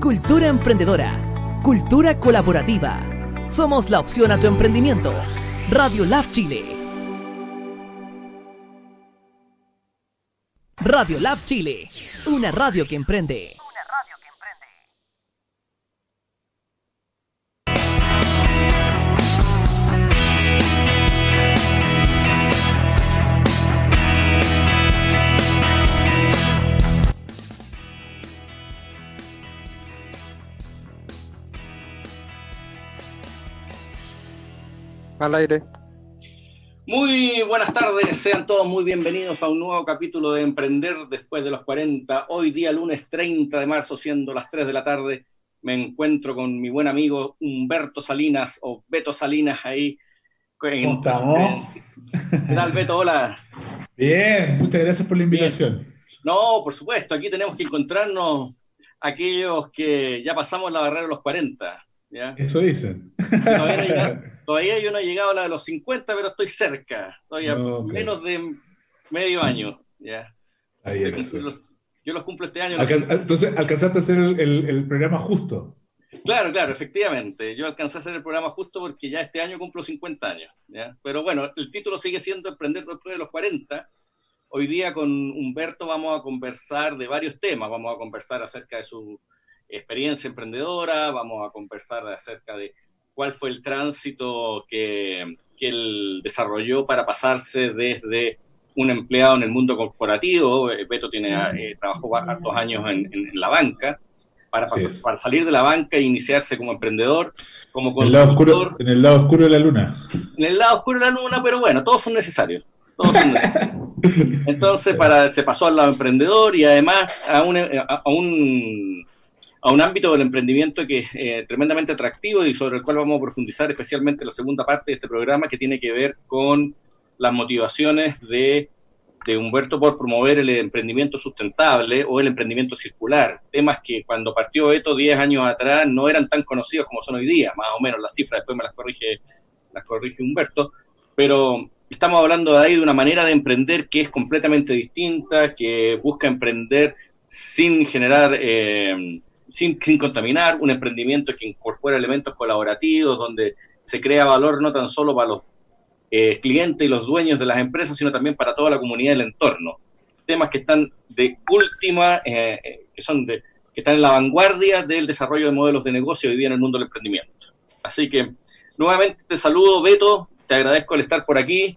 Cultura emprendedora. Cultura colaborativa. Somos la opción a tu emprendimiento. Radio Lab Chile. Radio Lab Chile. Una radio que emprende. Al aire. Muy buenas tardes, sean todos muy bienvenidos a un nuevo capítulo de Emprender después de los 40. Hoy día lunes 30 de marzo, siendo las 3 de la tarde, me encuentro con mi buen amigo Humberto Salinas o Beto Salinas ahí. ¿Cómo estamos? ¿Qué tal, Beto? Hola. Bien, muchas gracias por la invitación. No, por supuesto, aquí tenemos que encontrarnos aquellos que ya pasamos la barrera de los 40. ¿ya? Eso dicen. Todavía, yo no he llegado a la de los 50, pero estoy cerca. Estoy a No, menos de medio año. ¿ya? Ahí Yo los, yo los cumplo este año. Entonces, alcanzaste a hacer el, el- el programa justo. Claro, claro, efectivamente. Yo alcancé a hacer el programa justo porque ya este año cumplo 50 años. ¿ya? Pero bueno, el título sigue siendo Emprender después de los 40. Hoy día con Humberto vamos a conversar de varios temas. Vamos a conversar acerca de su experiencia emprendedora, vamos a conversar acerca de cuál fue el tránsito que, que él desarrolló para pasarse desde un empleado en el mundo corporativo. Eh, Beto tiene, eh, trabajó hartos años en, en- en la banca. Para, para salir de la banca e iniciarse como emprendedor, como En el, lado oscuro, consultor, en el lado oscuro de la luna. en el lado oscuro de la luna, pero bueno, todos son necesarios. Todos son necesarios. Entonces, para, se pasó al lado emprendedor y además a un, a un, a un ámbito del emprendimiento que es eh, tremendamente atractivo y sobre el cual vamos a profundizar especialmente en la segunda parte de este programa que tiene que ver con las motivaciones de, Humberto por promover el emprendimiento sustentable o el emprendimiento circular. Temas que cuando partió esto 10 años atrás no eran tan conocidos como son hoy día, más o menos las cifras, después me las corrige, las corrige Humberto, pero estamos hablando de ahí de una manera de emprender que es completamente distinta, que busca emprender sin generar, eh, sin, sin contaminar, un emprendimiento que incorpora elementos colaborativos, donde se crea valor no tan solo para los eh, clientes y los dueños de las empresas, sino también para toda la comunidad del entorno. Temas que están de última, eh, eh, que son de, que están en la vanguardia del desarrollo de modelos de negocio hoy día en el mundo del emprendimiento. Así que nuevamente te saludo, Beto, te agradezco el estar por aquí.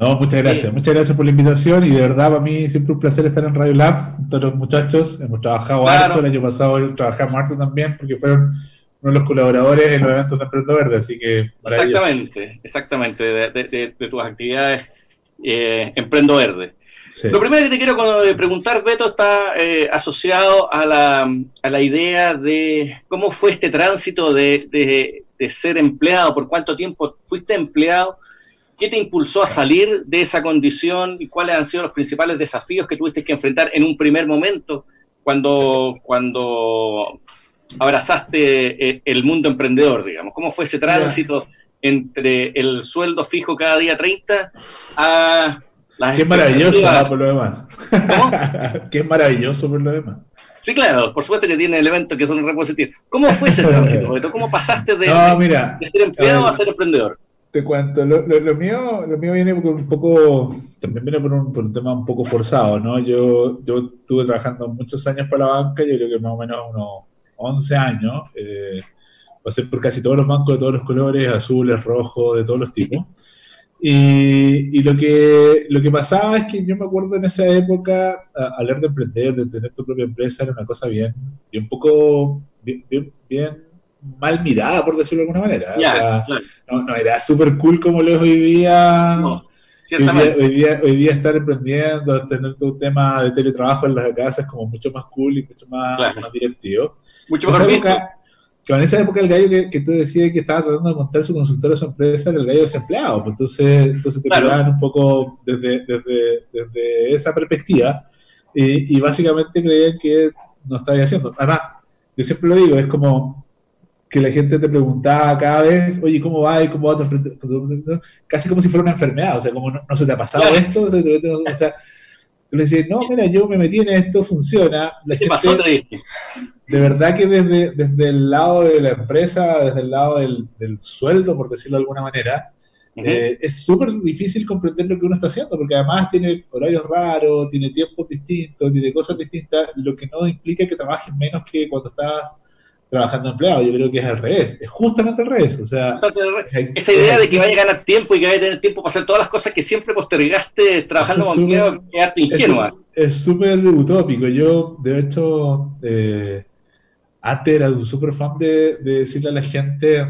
No, muchas gracias. Muchas gracias por la invitación y de verdad para mí siempre un placer estar en Radio Lab con todos los muchachos. Hemos trabajado Claro. harto, el año pasado trabajamos harto también porque fueron uno de los colaboradores en los eventos de Emprendo Verde, así que. Exactamente, exactamente, de, de- de- de tus actividades eh, Emprendo Verde. Sí. Lo primero que te quiero eh, preguntar, Beto, está eh, asociado a la, a la idea de cómo fue este tránsito de, de- de ser empleado, por cuánto tiempo fuiste empleado, qué te impulsó a salir de esa condición y cuáles han sido los principales desafíos que tuviste que enfrentar en un primer momento cuando, cuando abrazaste eh, el mundo emprendedor, digamos. ¿Cómo fue ese tránsito entre el sueldo fijo cada día 30 a las Qué maravilloso por lo demás. ¿Cómo? Qué maravilloso por lo demás. Sí, claro, por supuesto que tiene elementos que son repositivos. ¿Cómo fue ese tránsito? ¿Cómo pasaste de, No, mira, de ser empleado a ser emprendedor? Te cuento, lo, lo- lo mío, lo mío viene por un poco, también viene por un, por un tema un poco forzado, ¿no? Yo, yo estuve trabajando muchos años para la banca, yo creo que más o menos unos 11 años, eh, pasé por casi todos los bancos de todos los colores, azules, rojos, de todos los tipos. Y, y lo, que, lo que pasaba es que yo me acuerdo en esa época, hablar de emprender, de tener tu propia empresa, era una cosa bien, un poco, bien, bien, bien mal mirada, por decirlo de alguna manera. O Ya, sea, claro. no, no era súper cool como lo es hoy día. No, hoy, día hoy, día, hoy día estar emprendiendo, tener tu tema de teletrabajo en las casas es como mucho más cool y mucho más, Claro. más divertido. Mucho época, que en esa época el gallo que, que tú decías que estaba tratando de montar su consultorio a su empresa era el gallo desempleado. Pues entonces, entonces te Claro. miraban un poco desde, desde, desde esa perspectiva y, y básicamente creían que no estaba haciendo. Además, yo siempre lo digo, es como que la gente te preguntaba cada vez, oye, ¿cómo va? ¿Y cómo va tu emprendimiento? Casi como si fuera una enfermedad, o sea, como no, no se te ha pasado Claro. esto, o sea, o sea, tú le decías, no, mira, yo me metí en esto, funciona. La ¿Qué pasó, de verdad que desde, desde el lado de la empresa, desde el lado del, del sueldo, por decirlo de alguna manera, eh, es súper difícil comprender lo que uno está haciendo, porque además tiene horarios raros, tiene tiempos distintos, tiene cosas distintas, lo que no implica que trabajes menos que cuando estás trabajando empleado. Yo creo que es al revés, es justamente al revés. O sea, esa idea de que vaya a ganar tiempo y que vaya a tener tiempo para hacer todas las cosas que siempre postergaste trabajando como empleado es harto ingenua. Es súper utópico. Yo, de hecho, eh, antes era un súper fan de, de decirle a la gente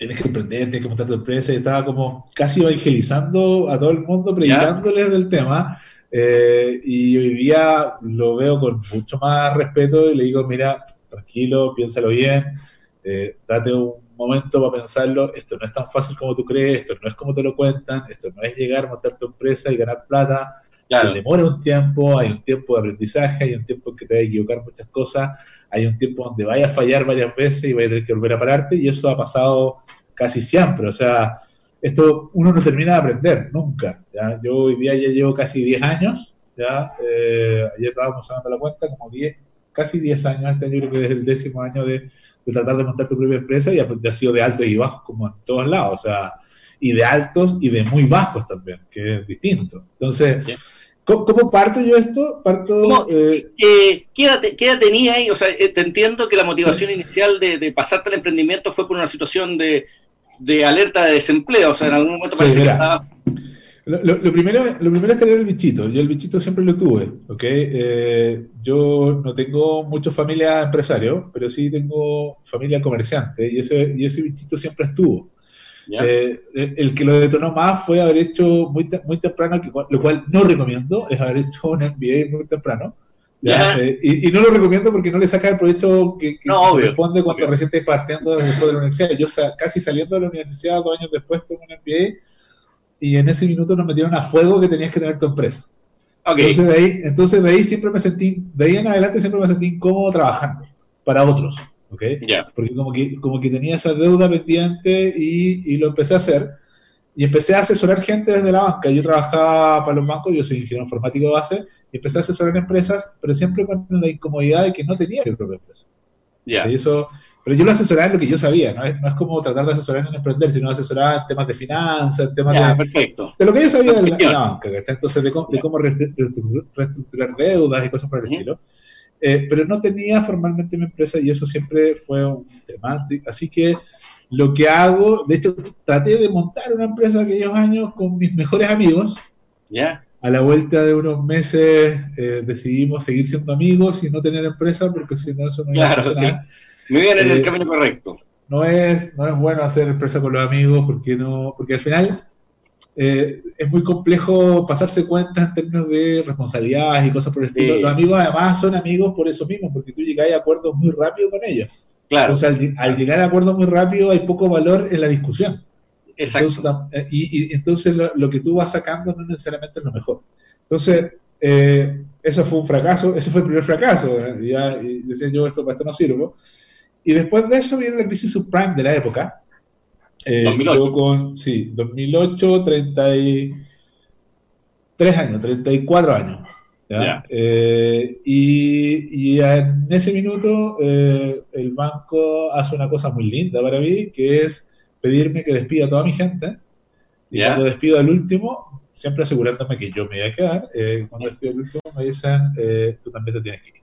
tienes que emprender, tienes que montar tu empresa, y estaba como casi evangelizando a todo el mundo, predicándoles del tema, eh, y hoy día lo veo con mucho más respeto y le digo, mira, tranquilo, piénsalo bien, eh, date un momento para pensarlo, esto no es tan fácil como tú crees, esto no es como te lo cuentan, esto no es llegar, montar tu empresa y ganar plata, demora un tiempo, hay un tiempo de aprendizaje, hay un tiempo en que te vas a equivocar muchas cosas, hay un tiempo donde vayas a fallar varias veces y vayas a tener que volver a pararte, y eso ha pasado casi siempre, o sea, esto uno no termina de aprender, nunca. ¿ya? Yo hoy día ya llevo casi 10 años, ya, eh, ayer estábamos dando la cuenta, como 10, casi 10 años, este año creo que desde el décimo año de, tratar de montar tu propia empresa y ha, sido de altos y bajos como en todos lados, o sea, y de altos y de muy bajos también, que es distinto. Entonces, ¿Cómo, parto yo esto? Parto, eh, eh, ¿qué, edad, tenía ahí? O sea, eh, te entiendo que la motivación inicial de, pasarte al emprendimiento fue por una situación de, alerta de desempleo. O sea, en algún momento parece que estaba... Lo, primero, lo primero es tener el bichito. Yo el bichito siempre lo tuve, ¿ok? yo no tengo mucha familia empresario, pero sí tengo familia comerciante y ese, y ese bichito siempre estuvo. Eh, eh, el que lo detonó más fue haber hecho muy, muy temprano, lo cual no recomiendo, es haber hecho un MBA muy temprano. Eh, y, no lo recomiendo porque no le saca el provecho que, que corresponde cuando recién estás partiendo después de la universidad. Yo casi saliendo de la universidad, dos años después, tuve un MBA y en ese minuto nos metieron a fuego que tenías que tener tu empresa. Entonces, de ahí, entonces de ahí siempre me sentí, de ahí en adelante siempre me sentí incómodo trabajando para otros. ¿ok? Porque como que, como que tenía esa deuda pendiente y, y, lo empecé a hacer. Y empecé a asesorar gente desde la banca. Yo trabajaba para los bancos, yo soy ingeniero informático de base, y empecé a asesorar empresas, pero siempre con la incomodidad de que no tenía mi propia empresa. eso, pero yo lo asesoraba en lo que yo sabía, ¿no? Es, no es como tratar de asesorar en emprender, sino asesorar en temas de finanzas, en temas de, perfecto. de lo que yo sabía de la, banca, Entonces, de, cómo reestructurar deudas y cosas por el estilo. Eh, pero no tenía formalmente mi empresa y eso siempre fue un tema. Así que lo que hago, de hecho, traté de montar una empresa aquellos años con mis mejores amigos. Ya. A la vuelta de unos meses eh, decidimos seguir siendo amigos y no tener empresa porque si no eso no claro, iba a Me viene en el eh, camino correcto. No es, no es bueno hacer empresa con los amigos porque no, porque al final eh, es muy complejo pasarse cuentas en términos de responsabilidades y cosas por el estilo. Los amigos además son amigos por eso mismo, porque tú llegas a acuerdos muy rápido con ellos. Claro. O sea, al, llegar a acuerdos muy rápido hay poco valor en la discusión. Exacto. Eh, y, entonces lo, que tú vas sacando no necesariamente es lo mejor. Entonces, eh, eso fue un fracaso, ese fue el primer fracaso. Ya decía yo, esto para esto no sirvo. Y después de eso viene la crisis subprime de la época, eh, 2008. con, sí, 2008, 33 años, 34 años. Eh, y, y, en ese minuto eh, el banco hace una cosa muy linda para mí, que es pedirme que despida a toda mi gente. Y cuando despido al último, siempre asegurándome que yo me voy a quedar, eh, cuando despido al último me dicen, tú también te tienes que ir.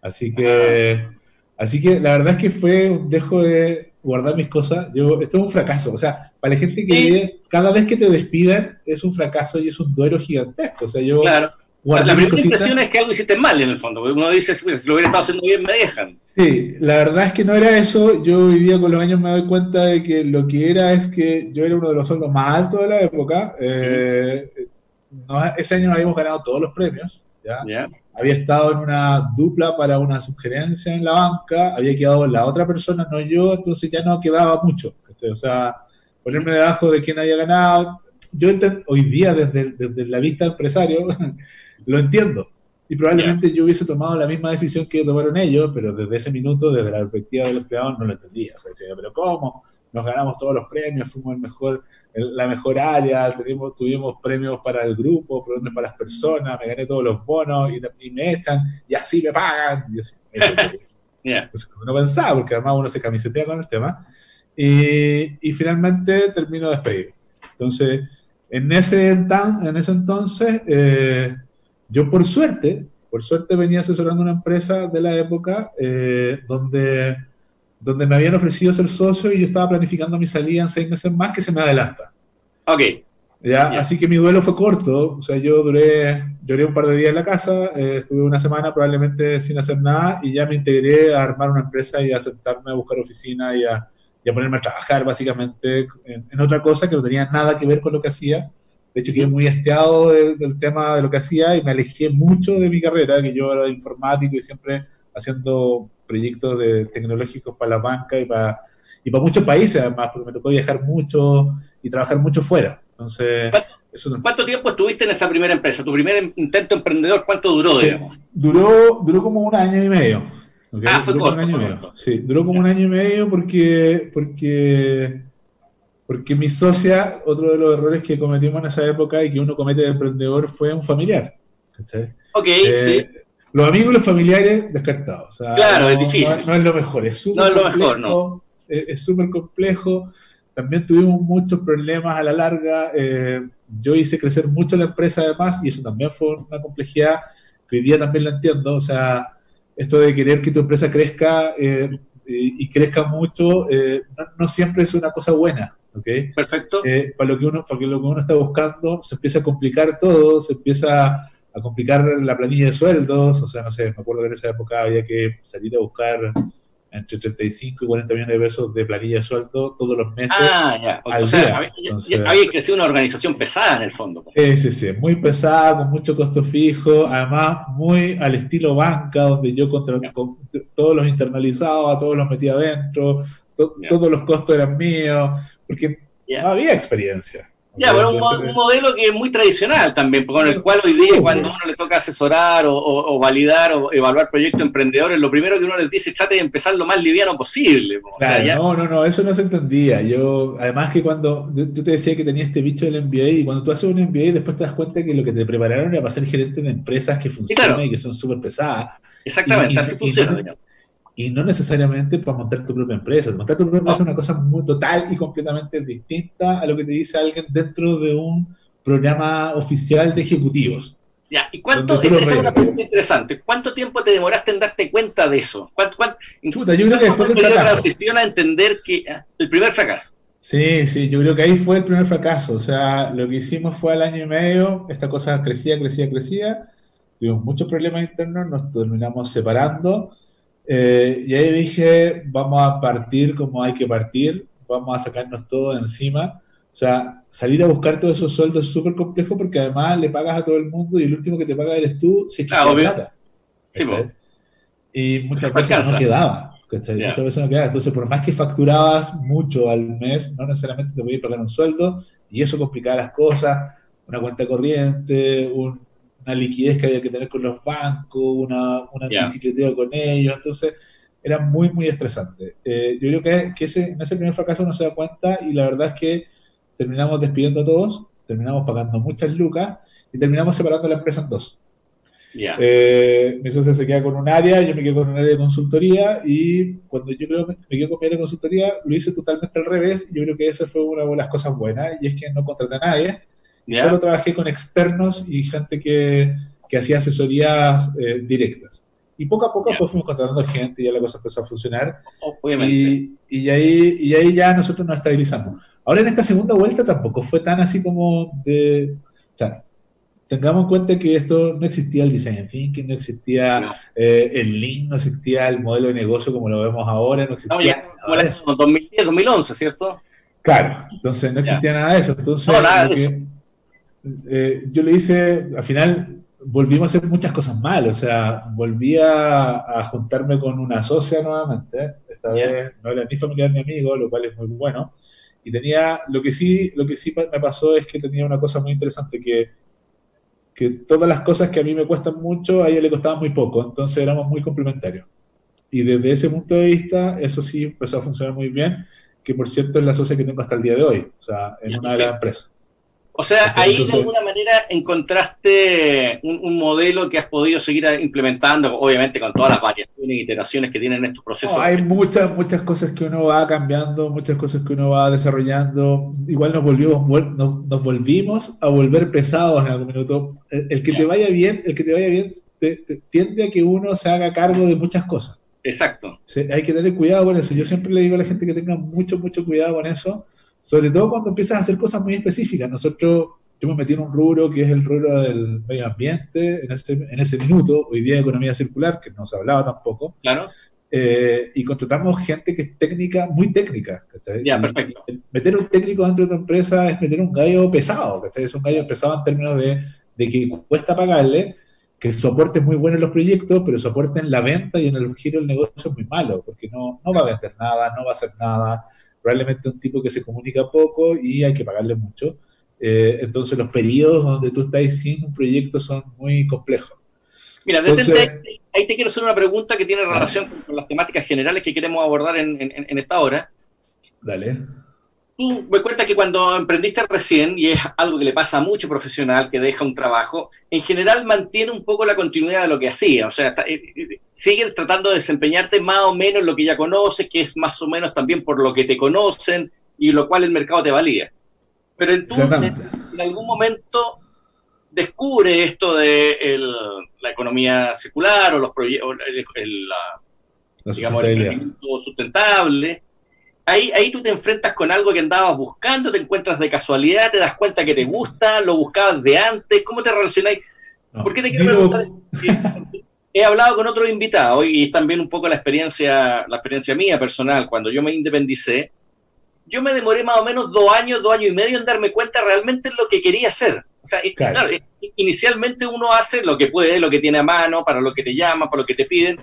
Así que, ah. Así que la verdad es que fue dejo de, guardar mis cosas, yo, esto es un fracaso. O sea, para la gente que cada vez que te despiden es un fracaso y es un duelo gigantesco. O sea, yo. Claro. La primera impresión es que algo hiciste mal en el fondo, porque uno dice, si lo hubiera estado haciendo bien, me dejan. Sí, la verdad es que no era eso. Yo vivía con los años, me doy cuenta de que lo que era es que yo era uno de los sueldos más altos de la época. Eh, ese año habíamos ganado todos los premios. ¿Ya? había estado en una dupla para una sugerencia en la banca, había quedado la otra persona, no yo, entonces ya no quedaba mucho. O sea, ponerme debajo de quién había ganado. Yo hoy día, desde, desde, la vista empresario, lo entiendo. Y probablemente yo hubiese tomado la misma decisión que tomaron ellos, pero desde ese minuto, desde la perspectiva del empleado, no lo entendía. O sea, decía, pero ¿cómo? nos ganamos todos los premios, fuimos el mejor, la mejor área, tuvimos, tuvimos premios para el grupo, premios para las personas, me gané todos los bonos y, me echan y así me pagan. Y así, no pensaba, porque además uno se camisetea con el tema. Y, y finalmente termino despedido. Entonces, en ese, en ese entonces, eh, yo por suerte, por suerte venía asesorando una empresa de la época eh, donde, donde me habían ofrecido ser socio y yo estaba planificando mi salida en seis meses más que se me adelanta. Ok. ¿Ya? Así que mi duelo fue corto, o sea, yo duré, lloré un par de días en la casa, eh, estuve una semana probablemente sin hacer nada y ya me integré a armar una empresa y a sentarme a buscar oficina y a, y a ponerme a trabajar básicamente en, otra cosa que no tenía nada que ver con lo que hacía. De hecho, quedé muy hastiado del tema de lo que hacía y me alejé mucho de mi carrera, que yo era informático y siempre haciendo proyectos de, tecnológicos para la banca y para, y para muchos países, además, porque me tocó viajar mucho y trabajar mucho fuera. Entonces, ¿Cuánto, tiempo estuviste en esa primera empresa? ¿Tu primer intento emprendedor cuánto duró, digamos? Duró, duró como un año y medio. Ah, fue duró corto, Sí, duró como un año y medio porque, porque, porque mi socia, otro de los errores que cometimos en esa época y que uno comete de emprendedor fue un familiar. Ok, eh, sí. Los amigos y los familiares descartados. claro, es difícil. No, es lo mejor, es súper no es mejor, no. Es súper complejo. También tuvimos muchos problemas a la larga. Eh, yo hice crecer mucho la empresa además y eso también fue una complejidad que hoy día también lo entiendo. O sea, esto de querer que tu empresa crezca eh, y, crezca mucho eh, no, siempre es una cosa buena. ¿okay? Perfecto. Eh, para, lo que uno, para lo que uno está buscando, se empieza a complicar todo, se empieza a complicar la planilla de sueldos. O sea, no sé, me acuerdo que en esa época había que salir a buscar entre 35 y 40 millones de pesos de planilla de sueldo todos los meses. Ah, ya. o sea, Había, crecido una organización pesada en el fondo. Sí, sí, sí, muy pesada, con mucho costo fijo, además muy al estilo banca, donde yo contra, todos los internalizados, todos los metía adentro, todos los costos eran míos, porque no había experiencia. Ya, pero un, modelo que es muy tradicional también, con el cual hoy día cuando uno le toca asesorar o, validar o evaluar proyectos emprendedores, lo primero que uno les dice, trate de empezar lo más liviano posible. No, no, no, eso no se entendía. Yo, además que cuando yo te decía que tenía este bicho del MBA y cuando tú haces un MBA después te das cuenta que lo que te prepararon era para ser gerente de empresas que funcionan y que son súper pesadas. Exactamente, así funciona y no necesariamente para montar tu propia empresa. Montar tu propia empresa es una cosa muy total y completamente distinta a lo que te dice alguien dentro de un programa oficial de ejecutivos. Ya, ¿y cuánto? Esa es una pregunta interesante. ¿Cuánto tiempo te demoraste en darte cuenta de eso? ¿Cuánto, cuánto, Chuta, yo creo que después del fracaso. transición a entender que ah, el primer fracaso? Sí, sí, yo creo que ahí fue el primer fracaso. O sea, lo que hicimos fue al año y medio, esta cosa crecía, crecía, crecía. Tuvimos muchos problemas internos, nos terminamos separando eh, y ahí dije, vamos a partir como hay que partir, vamos a sacarnos todo encima. O sea, salir a buscar todos esos sueldos es súper complejo porque además le pagas a todo el mundo y el último que te paga eres tú si es que claro, plata. Sí, y muchas veces no quedaba. Muchas veces no quedaba. Entonces, por más que facturabas mucho al mes, no necesariamente te podías pagar un sueldo y eso complicaba las cosas. Una cuenta corriente, un, una liquidez que había que tener con los bancos, una, una bicicleteo con ellos, entonces era muy, muy estresante. Eh, yo creo que, que ese, en ese primer fracaso uno se da cuenta y la verdad es que terminamos despidiendo a todos, terminamos pagando muchas lucas y terminamos separando la empresa en dos. Eh, mi socio se queda con un área, yo me quedo con un área de consultoría y cuando yo creo me, me quedo con mi área de consultoría lo hice totalmente al revés. Yo creo que esa fue una de las cosas buenas y es que no contraté a nadie Solo trabajé con externos y gente que, que hacía asesorías eh, directas. Y poco a poco pues fuimos contratando gente y ya la cosa empezó a funcionar. Y, y, ahí, y ahí ya nosotros nos estabilizamos. Ahora en esta segunda vuelta tampoco fue tan así como de... O sea, tengamos en cuenta que esto no existía el design thinking, no existía eh, el lean, no existía el modelo de negocio como lo vemos ahora, no existía no, nada de eso. 2010, 2011, ¿cierto? Claro, entonces no existía nada de eso. Entonces, no, nada de eso eh, yo le hice, al final volvimos a hacer muchas cosas mal, o sea, volví a, juntarme con una socia nuevamente, esta vez no era ni familiar ni amigo, lo cual es muy bueno, y tenía, lo que sí, lo que sí me pasó es que tenía una cosa muy interesante, que, que todas las cosas que a mí me cuestan mucho, a ella le costaban muy poco, entonces éramos muy complementarios. Y desde ese punto de vista, eso sí empezó a funcionar muy bien, que por cierto es la socia que tengo hasta el día de hoy, o sea, en una de las empresas. O sea, ahí de alguna manera encontraste un, modelo que has podido seguir implementando, obviamente con todas las variaciones e iteraciones que tienen estos procesos. hay muchas, muchas cosas que uno va cambiando, muchas cosas que uno va desarrollando. Igual nos volvimos, nos, volvimos a volver pesados en algún minuto. El, que te vaya bien, el que te vaya bien, tiende a que uno se haga cargo de muchas cosas. Exacto. hay que tener cuidado con eso. Yo siempre le digo a la gente que tenga mucho, mucho cuidado con eso sobre todo cuando empiezas a hacer cosas muy específicas. Nosotros, yo me metí en un rubro que es el rubro del medio ambiente en ese, en ese minuto, hoy día economía circular, que no se hablaba tampoco. Claro. Eh, y contratamos gente que es técnica, muy técnica. Ya, perfecto. meter un técnico dentro de tu empresa es meter un gallo pesado, ¿cachai? Es un gallo pesado en términos de, de que cuesta pagarle, que soporte muy bueno en los proyectos, pero soporte en la venta y en el giro del negocio es muy malo, porque no, no va a vender nada, no va a hacer nada, probablemente un tipo que se comunica poco y hay que pagarle mucho. Eh, entonces los periodos donde tú estás sin un proyecto son muy complejos. Mira, ahí te quiero hacer una pregunta que tiene relación con, las temáticas generales que queremos abordar en, en esta hora. Dale. Tú me cuentas que cuando emprendiste recién, y es algo que le pasa a mucho profesional que deja un trabajo, en general mantiene un poco la continuidad de lo que hacía. O sea, eh, eh, siguen tratando de desempeñarte más o menos lo que ya conoces, que es más o menos también por lo que te conocen y lo cual el mercado te valía. Pero en, en, algún momento descubre esto de la economía circular o los proyectos, digamos, el sustentable Ahí, ahí tú te enfrentas con algo que andabas buscando, te encuentras de casualidad, te das cuenta que te gusta, lo buscabas de antes, ¿cómo te relacionáis? ¿Por qué te quiero preguntar? He hablado con otros invitados y también un poco la experiencia, la experiencia mía personal. Cuando yo me independicé, yo me demoré más o menos dos años, dos años y medio en darme cuenta realmente lo que quería hacer. O sea, claro. inicialmente uno hace lo que puede, lo que tiene a mano, para lo que te llaman, para lo que te piden,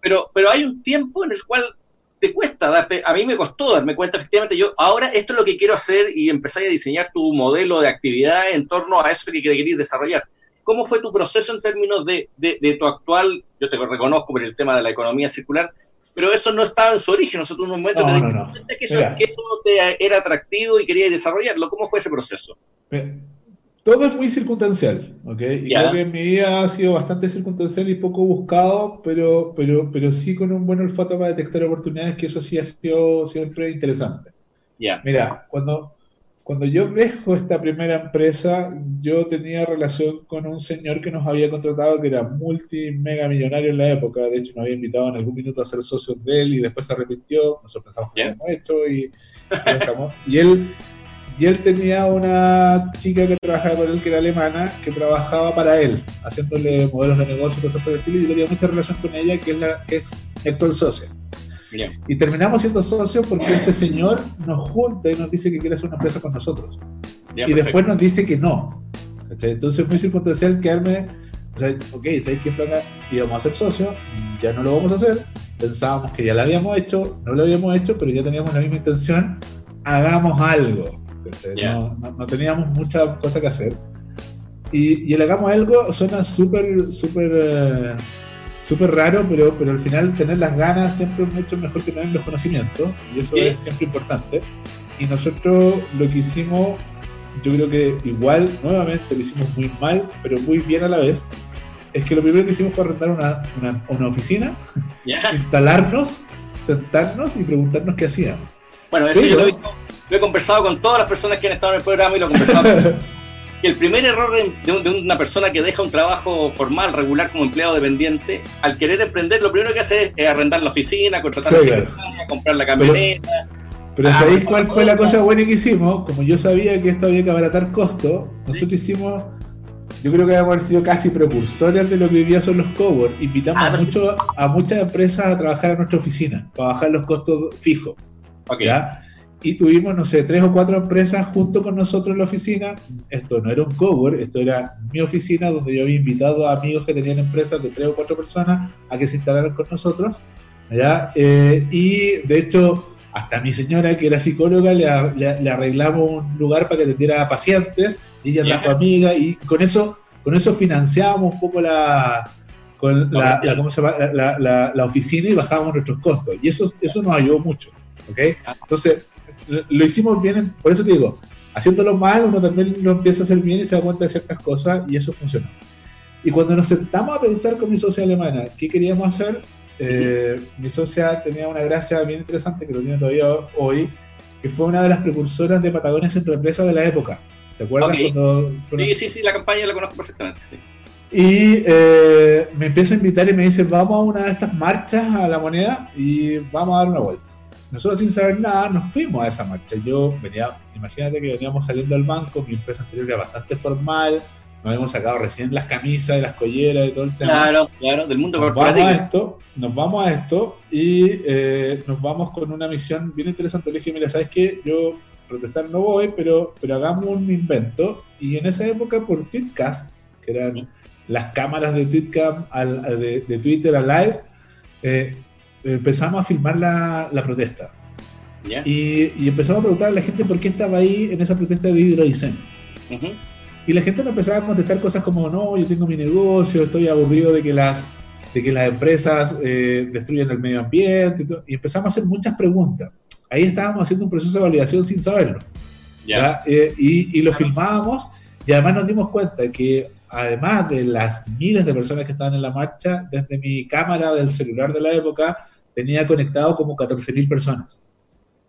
pero, pero hay un tiempo en el cual te cuesta, a mí me costó darme cuenta, efectivamente, yo ahora esto es lo que quiero hacer y empezar a diseñar tu modelo de actividad en torno a eso que querías desarrollar. ¿Cómo fue tu proceso en términos de, de, tu actual, yo te reconozco por el tema de la economía circular, pero eso no estaba en su origen, nosotros en un momento te cuenta que, eso, que eso, te era atractivo y querías desarrollarlo. ¿Cómo fue ese proceso? todo es muy circunstancial, ¿ok? Y creo que en mi vida ha sido bastante circunstancial y poco buscado, pero, pero, pero sí con un buen olfato para detectar oportunidades, que eso sí ha sido siempre interesante. Ya. Mira, cuando, cuando yo dejo esta primera empresa, yo tenía relación con un señor que nos había contratado, que era multi, mega millonario en la época, de hecho nos había invitado en algún minuto a ser socios de él y después se arrepintió, nosotros pensamos que lo hemos hecho y, y, y él y él tenía una chica que trabajaba con él, que era alemana, que trabajaba para él, haciéndole modelos de negocio y cosas por el estilo, y tenía mucha relación con ella, que es la es actual socia. Y terminamos siendo socios porque este señor nos junta y nos dice que quiere hacer una empresa con nosotros. y después nos dice que no. Entonces es muy circunstancial quedarme, o sea, ok, ¿sabéis qué flaca? Íbamos a ser socios, ya no lo vamos a hacer, pensábamos que ya lo habíamos hecho, no lo habíamos hecho, pero ya teníamos la misma intención, hagamos algo. No, teníamos mucha cosa que hacer. Y, y el hagamos algo suena súper, súper, eh, súper raro, pero, pero al final tener las ganas siempre es mucho mejor que tener los conocimientos, y eso es siempre importante. Y nosotros lo que hicimos, yo creo que igual, nuevamente, lo hicimos muy mal, pero muy bien a la vez, es que lo primero que hicimos fue arrendar una, una, oficina, instalarnos, sentarnos y preguntarnos qué hacíamos. Bueno, eso yo lo he lo he conversado con todas las personas que han estado en el programa y lo he conversado. el primer error de, una persona que deja un trabajo formal, regular como empleado dependiente, al querer emprender, lo primero que hace es, arrendar la oficina, contratar sí, la comprar la camioneta. Pero, ah, ¿sabéis cuál fue la cosa buena que hicimos? Como yo sabía que esto había que abaratar costos, nosotros hicimos, yo creo que haber sido casi precursores de lo que hoy día son los cowork. Invitamos ah, mucho, a muchas empresas a trabajar en nuestra oficina, para bajar los costos fijos. Okay y tuvimos, no sé, tres o cuatro empresas junto con nosotros en la oficina. Esto no era un cowork, esto era mi oficina donde yo había invitado a amigos que tenían empresas de tres o cuatro personas a que se instalaran con nosotros. Eh, y de hecho, hasta mi señora, que era psicóloga, le, arreglamos un lugar para que atendiera a pacientes y ella trajo amiga y con eso, con eso financiábamos un poco la, con la, ¿cómo se llama? la, oficina y bajábamos nuestros costos. Y eso, eso nos ayudó mucho. ¿okay? Entonces, lo hicimos bien, por eso te digo, haciéndolo mal, uno también lo empieza a hacer bien y se da cuenta de ciertas cosas y eso funcionó. Y cuando nos sentamos a pensar con mi socia alemana qué queríamos hacer, eh, mi socia tenía una gracia bien interesante que lo tiene todavía hoy, que fue una de las precursoras de Patagonia entre empresas de la época. ¿Te acuerdas cuando Sí, sí, sí, la campaña la conozco perfectamente. Y eh, me empieza a invitar y me dice, vamos a una de estas marchas a la moneda y vamos a dar una vuelta. Nosotros sin saber nada nos fuimos a esa marcha. Yo venía, imagínate que veníamos saliendo del banco, mi empresa anterior era bastante formal, nos habíamos sacado recién las camisas, y las colleras y todo el tema. Claro, claro, del mundo nos Vamos a esto, nos vamos a esto y eh, nos vamos con una misión bien interesante. Le dije, mira, ¿sabes qué? Yo protestar no voy, pero, pero hagamos un invento. Y en esa época por Tweetcast, que eran las cámaras de, Tweetcam, al, de, Twitter al live, eh, empezamos a filmar la, protesta. Y, empezamos a preguntar a la gente por qué estaba ahí en esa protesta de hidrodiseño. Y la gente nos empezaba a contestar cosas como, no, yo tengo mi negocio, estoy aburrido de que las, de que las empresas eh, destruyan el medio ambiente. Y, empezamos a hacer muchas preguntas. Ahí estábamos haciendo un proceso de validación sin saberlo. Eh, y, y, lo filmábamos y además nos dimos cuenta que además de las miles de personas que estaban en la marcha, desde mi cámara del celular de la época tenía conectado como 14.000 personas.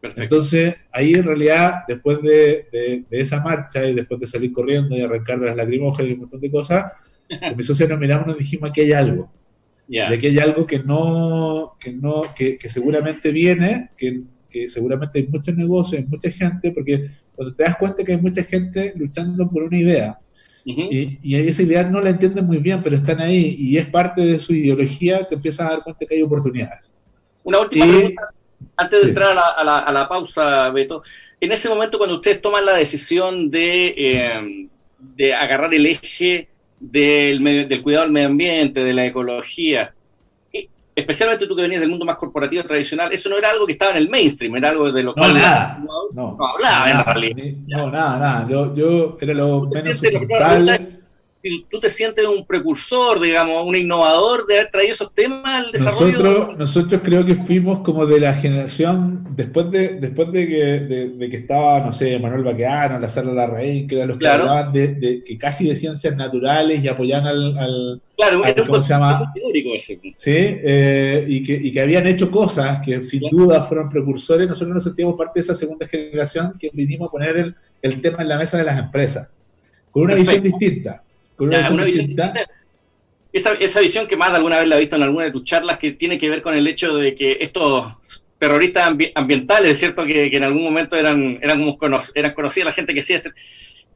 Entonces, ahí en realidad, después de, esa marcha y después de salir corriendo y arrancar de las lacrimógenas y un montón de cosas, con mi socio nos miramos y nos dijimos que hay algo. De que hay algo que no, que no, que, seguramente viene, que, que, seguramente hay muchos negocios, hay mucha gente, porque cuando te das cuenta que hay mucha gente luchando por una idea, y, esa idea no la entienden muy bien, pero están ahí y es parte de su ideología, te empiezas a dar cuenta que hay oportunidades. Una última pregunta, antes de entrar a la, a, la, pausa, Beto. En ese momento, cuando ustedes toman la decisión de, eh, de agarrar el eje del, del cuidado del medio ambiente, de la ecología, especialmente tú que venías del mundo más corporativo tradicional, eso no era algo que estaba en el mainstream, era algo de lo cual nada, no, no, hablaba en realidad. No, nada, nada. Yo, yo era lo menos tú te sientes un precursor, digamos, un innovador de haber traído esos temas al desarrollo. Nosotros, nosotros creo que fuimos como de la generación, después de, después de que, de, que estaba, no sé, Manuel Baqueano, la Sala Larraín, que eran los que hablaban de, que casi de ciencias naturales y apoyaban al, claro, era un se llama? teórico ese. Sí, eh, y, que, y que habían hecho cosas que sin duda fueron precursores. Nosotros nos sentíamos parte de esa segunda generación que vinimos a poner el, el tema en la mesa de las empresas, con una visión distinta esa, esa, visión que más de alguna vez la he visto en alguna de tus charlas, que tiene que ver con el hecho de que estos terroristas ambientales, es cierto que, en algún momento eran, eran, eran conocida la gente que sí, este,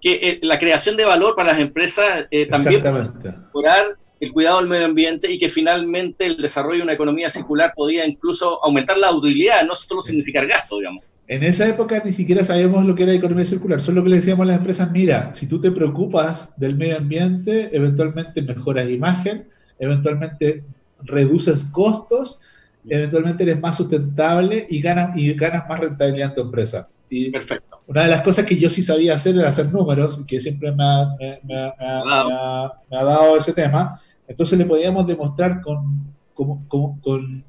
que eh, la creación de valor para las empresas eh, también mejorar el cuidado del medio ambiente y que finalmente el desarrollo de una economía circular podía incluso aumentar la utilidad, no solo significar gasto, digamos. En esa época ni siquiera sabíamos lo que era economía circular, solo que le decíamos a las empresas, mira, si tú te preocupas del medio ambiente, eventualmente mejoras imagen, eventualmente reduces costos, eventualmente eres más sustentable y ganas, y ganas más rentabilidad en tu empresa. Y Perfecto. Una de las cosas que yo sí sabía hacer era hacer números, que siempre me ha, me, ha, dado ese tema. Entonces le podíamos demostrar con, con, con, con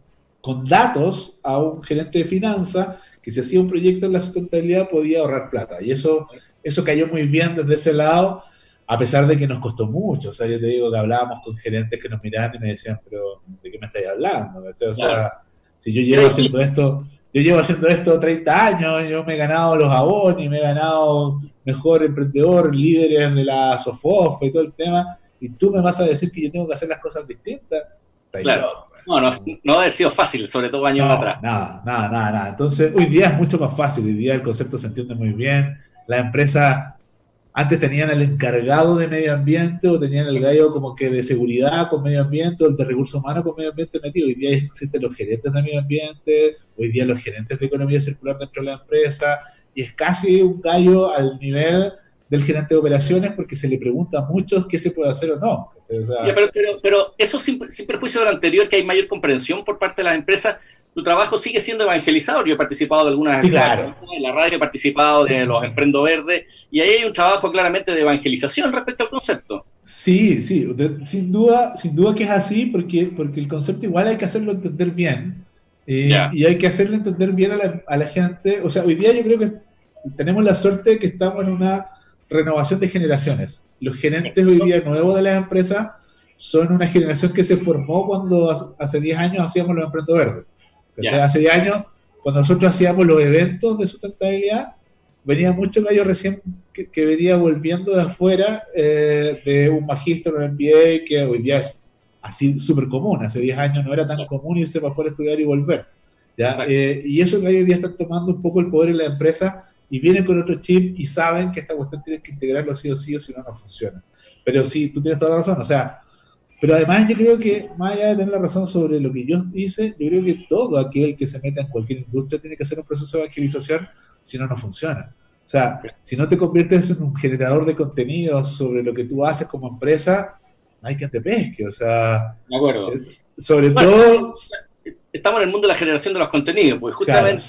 datos a un gerente de finanzas que si hacía un proyecto en la sustentabilidad podía ahorrar plata. Y eso, eso cayó muy bien desde ese lado, a pesar de que nos costó mucho. O sea, yo te digo que hablábamos con gerentes que nos miraban y me decían, pero ¿de qué me estáis hablando? O sea, si yo llevo haciendo esto, yo llevo haciendo esto 30 años, yo me he ganado los abonos, me he ganado mejor emprendedor, líderes de la SOFOF y todo el tema, y tú me vas a decir que yo tengo que hacer las cosas distintas. Claro. No, no, no ha sido fácil, sobre todo años atrás. Nada, nada, nada, nada. Entonces, hoy día es mucho más fácil. Hoy día el concepto se entiende muy bien. La empresa antes tenían el encargado de medio ambiente o tenían el gallo como que de seguridad con medio ambiente o el de recursos humanos con medio ambiente metido. Hoy día existen los gerentes de medio ambiente, hoy día los gerentes de economía circular dentro de la empresa y es casi un gallo al nivel del gerente de operaciones porque se le pregunta a muchos qué se puede hacer o no. pero, eso sin, perjuicio de lo anterior, que hay mayor comprensión por parte de las empresas, tu trabajo sigue siendo evangelizador. Yo he participado de algunas sí, claro. en la radio, he participado de los Emprendo Verde, y ahí hay un trabajo claramente de evangelización respecto al concepto. Sí, sí, sin duda, sin duda que es así, porque, porque el concepto igual hay que hacerlo entender bien. Y, hay que hacerle entender bien a la, a la, gente. O sea, hoy día yo creo que tenemos la suerte de que estamos en una renovación de generaciones. Los gerentes hoy día nuevos de las empresas son una generación que se formó cuando hace 10 años hacíamos los emprendos verdes. Hace 10 años, cuando nosotros hacíamos los eventos de sustentabilidad, venía mucho gallo recién que, venía volviendo de afuera eh, de un magíster, un MBA, que hoy día es así súper común. Hace 10 años no era tan común irse para afuera a estudiar y volver. ¿ya? Eh, y eso que hoy día están tomando un poco el poder en la empresa y vienen con otro chip y saben que esta cuestión tienes que integrarlo sí o sí o si no, no funciona. Pero sí, tú tienes toda la razón, o sea, pero además yo creo que, más allá de tener la razón sobre lo que yo hice, yo creo que todo aquel que se meta en cualquier industria tiene que hacer un proceso de evangelización, si no, no funciona. O sea, si no te conviertes en un generador de contenidos sobre lo que tú haces como empresa, no hay quien te pesque, o sea... De acuerdo. Eh, sobre todo... Estamos en el mundo de la generación de los contenidos, pues justamente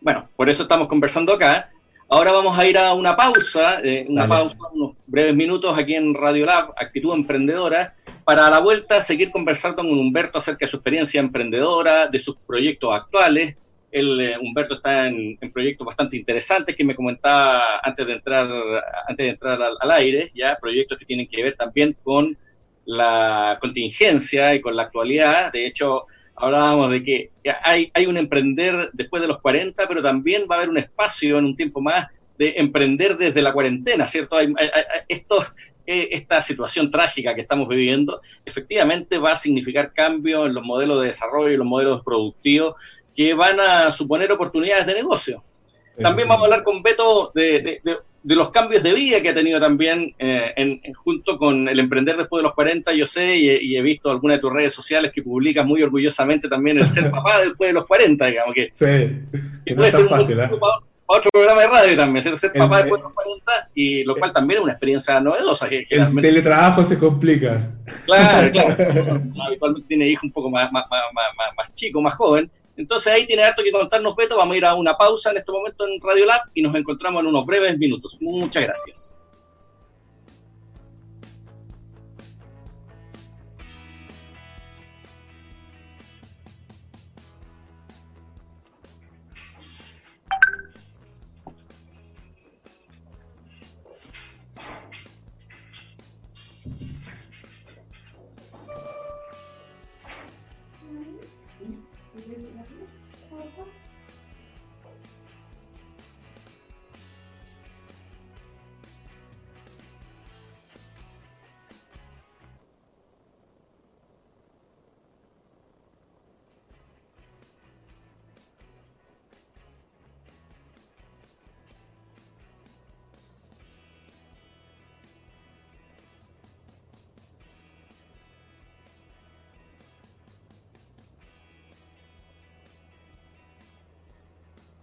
bueno, por eso estamos conversando acá. Ahora vamos a ir a una pausa, eh, una pausa, unos breves minutos aquí en Radio Lab, Actitud Emprendedora, para a la vuelta seguir conversando con Humberto acerca de su experiencia emprendedora, de sus proyectos actuales. El, eh, Humberto está en, proyectos bastante interesantes que me comentaba antes de entrar, antes de entrar al, al aire, ya proyectos que tienen que ver también con la contingencia y con la actualidad. De hecho, hablábamos de que hay, hay un emprender después de los 40, pero también va a haber un espacio en un tiempo más de emprender desde la cuarentena, ¿cierto? Hay, esto, eh, esta situación trágica que estamos viviendo efectivamente va a significar cambios en los modelos de desarrollo y los modelos productivos que van a suponer oportunidades de negocio. También vamos a hablar con Beto de, de los cambios de vida que ha tenido también eh, en, junto con el emprender después de los 40, yo sé, y, he visto algunas de tus redes sociales que publicas muy orgullosamente también el ser papá después de los 40, digamos que, sí, puede ser un fácil, ¿eh? otro programa de radio también, ser, ser papá después de los 40, y lo cual también es una experiencia novedosa. Que, el teletrabajo se complica. Claro, claro. Habitualmente tiene hijo un poco más, más, más, más chico, más joven, entonces ahí tiene harto que contarnos Beto, vamos a ir a una pausa en este momento en Radio Lab y nos encontramos en unos breves minutos. Muchas gracias.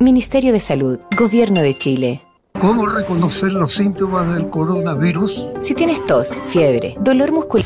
Ministerio de Salud, Gobierno de Chile. ¿Cómo reconocer los síntomas del coronavirus? Si tienes tos, fiebre, dolor muscular.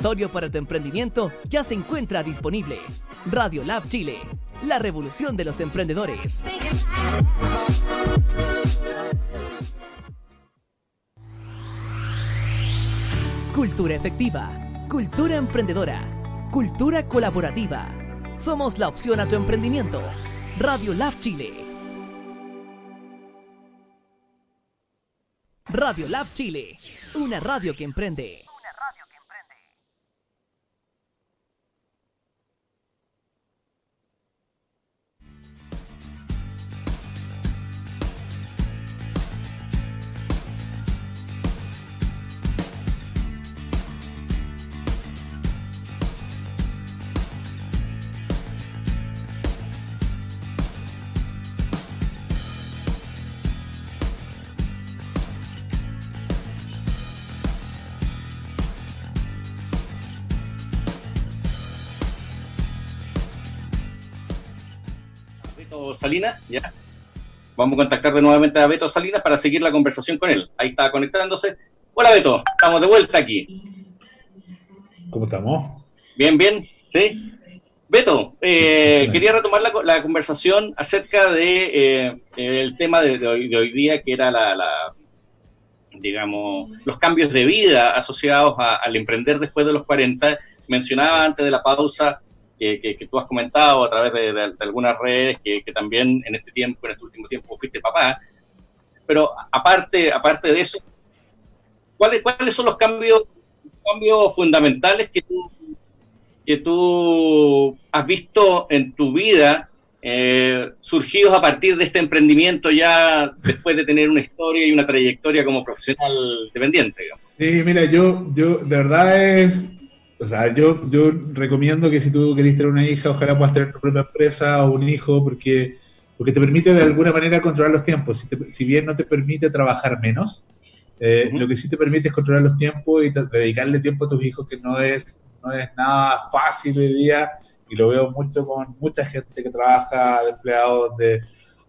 Laboratorio para tu emprendimiento ya se encuentra disponible. Radio Lab Chile, la revolución de los emprendedores. Cultura efectiva, cultura emprendedora, cultura colaborativa. Somos la opción a tu emprendimiento. Radio Lab Chile. Radio Lab Chile, una radio que emprende. Salinas, ya. Vamos a contactar de nuevamente a Beto Salinas para seguir la conversación con él. Ahí está conectándose. Hola Beto, estamos de vuelta aquí. ¿Cómo estamos? Bien, bien, ¿sí? Beto, eh, quería retomar la, la, conversación acerca de eh, el tema de, de, hoy, de, hoy, día, que era la, la, digamos, los cambios de vida asociados a, al emprender después de los 40. Mencionaba antes de la pausa que, que, que tú has comentado a través de, de algunas redes que, que, también en este tiempo, en este último tiempo, fuiste papá. Pero aparte, aparte de eso, ¿cuáles, cuáles son los cambios, cambios fundamentales que tú que tú has visto en tu vida eh, surgidos a partir de este emprendimiento ya después de tener una historia y una trayectoria como profesional dependiente? Digamos. Sí, mira, yo, yo de verdad es, o sea, yo, yo recomiendo que si tú querés tener una hija, ojalá puedas tener tu propia empresa o un hijo, porque, porque te permite de alguna manera controlar los tiempos. Si, te, si bien no te permite trabajar menos, eh, uh -huh. lo que sí te permite es controlar los tiempos y dedicarle tiempo a tus hijos, que no es no es nada fácil hoy día y lo veo mucho con mucha gente que trabaja de empleado donde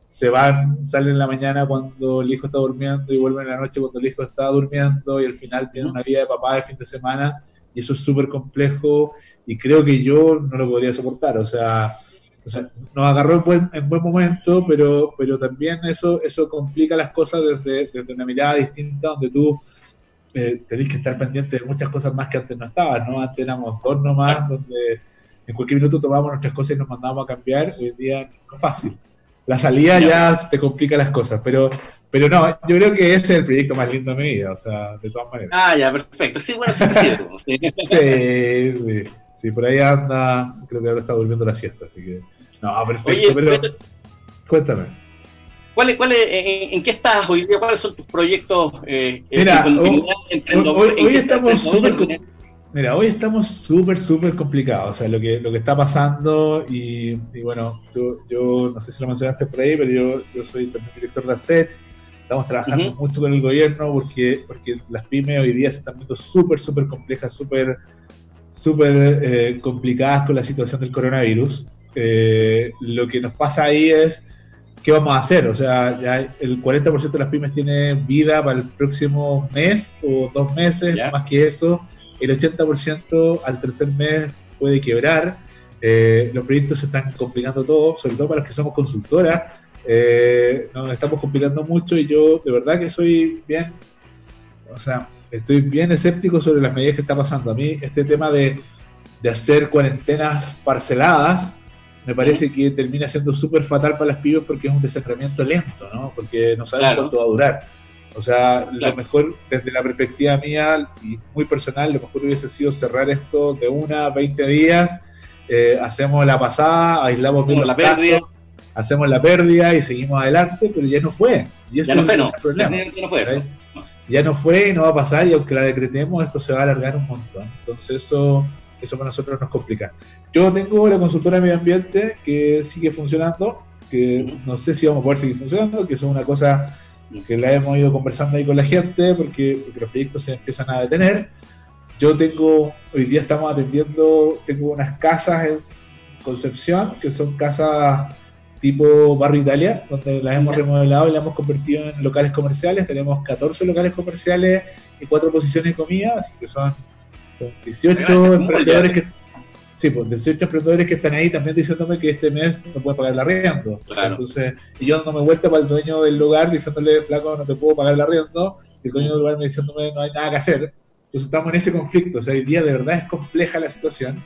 se van, salen en la mañana cuando el hijo está durmiendo y vuelven en la noche cuando el hijo está durmiendo y al final tienen una vida de papá de fin de semana y eso es súper complejo y creo que yo no lo podría soportar, o sea, o sea nos agarró en buen, en buen momento, pero, pero también eso, eso complica las cosas desde, desde una mirada distinta donde tú eh, tenéis que estar pendiente de muchas cosas más que antes no estabas, ¿no? Antes éramos dos nomás, donde en cualquier minuto tomábamos nuestras cosas y nos mandábamos a cambiar, hoy en día no es fácil. La salida ya te complica las cosas, pero, pero no, yo creo que ese es el proyecto más lindo de mi vida, o sea, de todas maneras. Ah, ya, perfecto. Sí, bueno, sí, sí. sí, sí, sí, por ahí anda, creo que ahora está durmiendo la siesta, así que, no, perfecto, Oye, pero, pero, cuéntame. ¿Cuál, cuál, en, en, qué estás hoy día? ¿Cuáles son tus proyectos? Eh, Mira, hoy, hoy, hoy estamos súper Mira, hoy estamos súper, súper complicados. O sea, lo que, lo que está pasando, y, y bueno, yo, yo, no sé si lo mencionaste por ahí, pero yo, yo soy también director de ASET. Estamos trabajando uh -huh. mucho con el gobierno porque, porque las pymes hoy día se están viendo súper, súper complejas, súper, súper eh, complicadas con la situación del coronavirus. Eh, lo que nos pasa ahí es ¿qué vamos a hacer? O sea, ya el 40% de las pymes tiene vida para el próximo mes o dos meses, yeah. más que eso. El 80% al tercer mes puede quebrar. Eh, los proyectos se están complicando todo, sobre todo para los que somos consultoras. Eh, nos estamos complicando mucho y yo de verdad que soy bien, o sea, estoy bien escéptico sobre las medidas que está pasando. A mí este tema de, de hacer cuarentenas parceladas, me parece que termina siendo súper fatal para las pibes porque es un desangramiento lento, ¿no? Porque no claro. cuánto va a durar. O sea, claro. lo mejor, desde la perspectiva mía y muy personal, lo mejor hubiese sido cerrar esto de una a 20 días, eh, hacemos la pasada, aislamos bien los la casos, pérdida. Hacemos la pérdida y seguimos adelante, pero ya no fue. Y ya no fue, no. Problema, ya no fue eso. No. Ya no fue y no va a pasar, y aunque la decretemos, esto se va a alargar un montón. Entonces, eso eso para nosotros nos complica. Yo tengo la consultora de medio ambiente que sigue funcionando, que no sé si vamos a poder seguir funcionando, que es una cosa que la hemos ido conversando ahí con la gente porque, porque, los proyectos se empiezan a detener. Yo tengo, hoy día estamos atendiendo, tengo unas casas en Concepción, que son casas tipo Barrio Italia, donde las hemos remodelado y las hemos convertido en locales comerciales. Tenemos 14 locales comerciales y 4 posiciones de comida, así que son Con 18 emprendedores que Sí, pues 18 emprendedores que están ahí también diciéndome que este mes no pueden pagar el arriendo. Entonces, y yo no me vuelta para el dueño del lugar diciéndole, flaco, no te puedo pagar el arriendo, y el dueño del lugar me diciéndome, no hay nada que hacer. Entonces estamos en ese conflicto. O sea, hoy día de verdad es compleja la situación.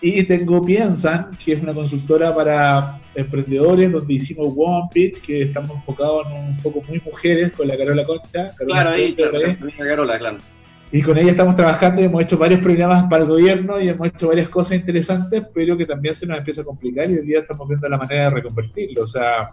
Y tengo Piensan, que es una consultora para emprendedores, donde hicimos One Pitch, que estamos enfocados en un foco muy mujeres con la Carola Concha. claro, ahí, claro, Carola, claro. Y con ella estamos trabajando y hemos hecho varios programas para el gobierno y hemos hecho varias cosas interesantes, pero que también se nos empieza a complicar y hoy día estamos viendo la manera de reconvertirlo. O sea,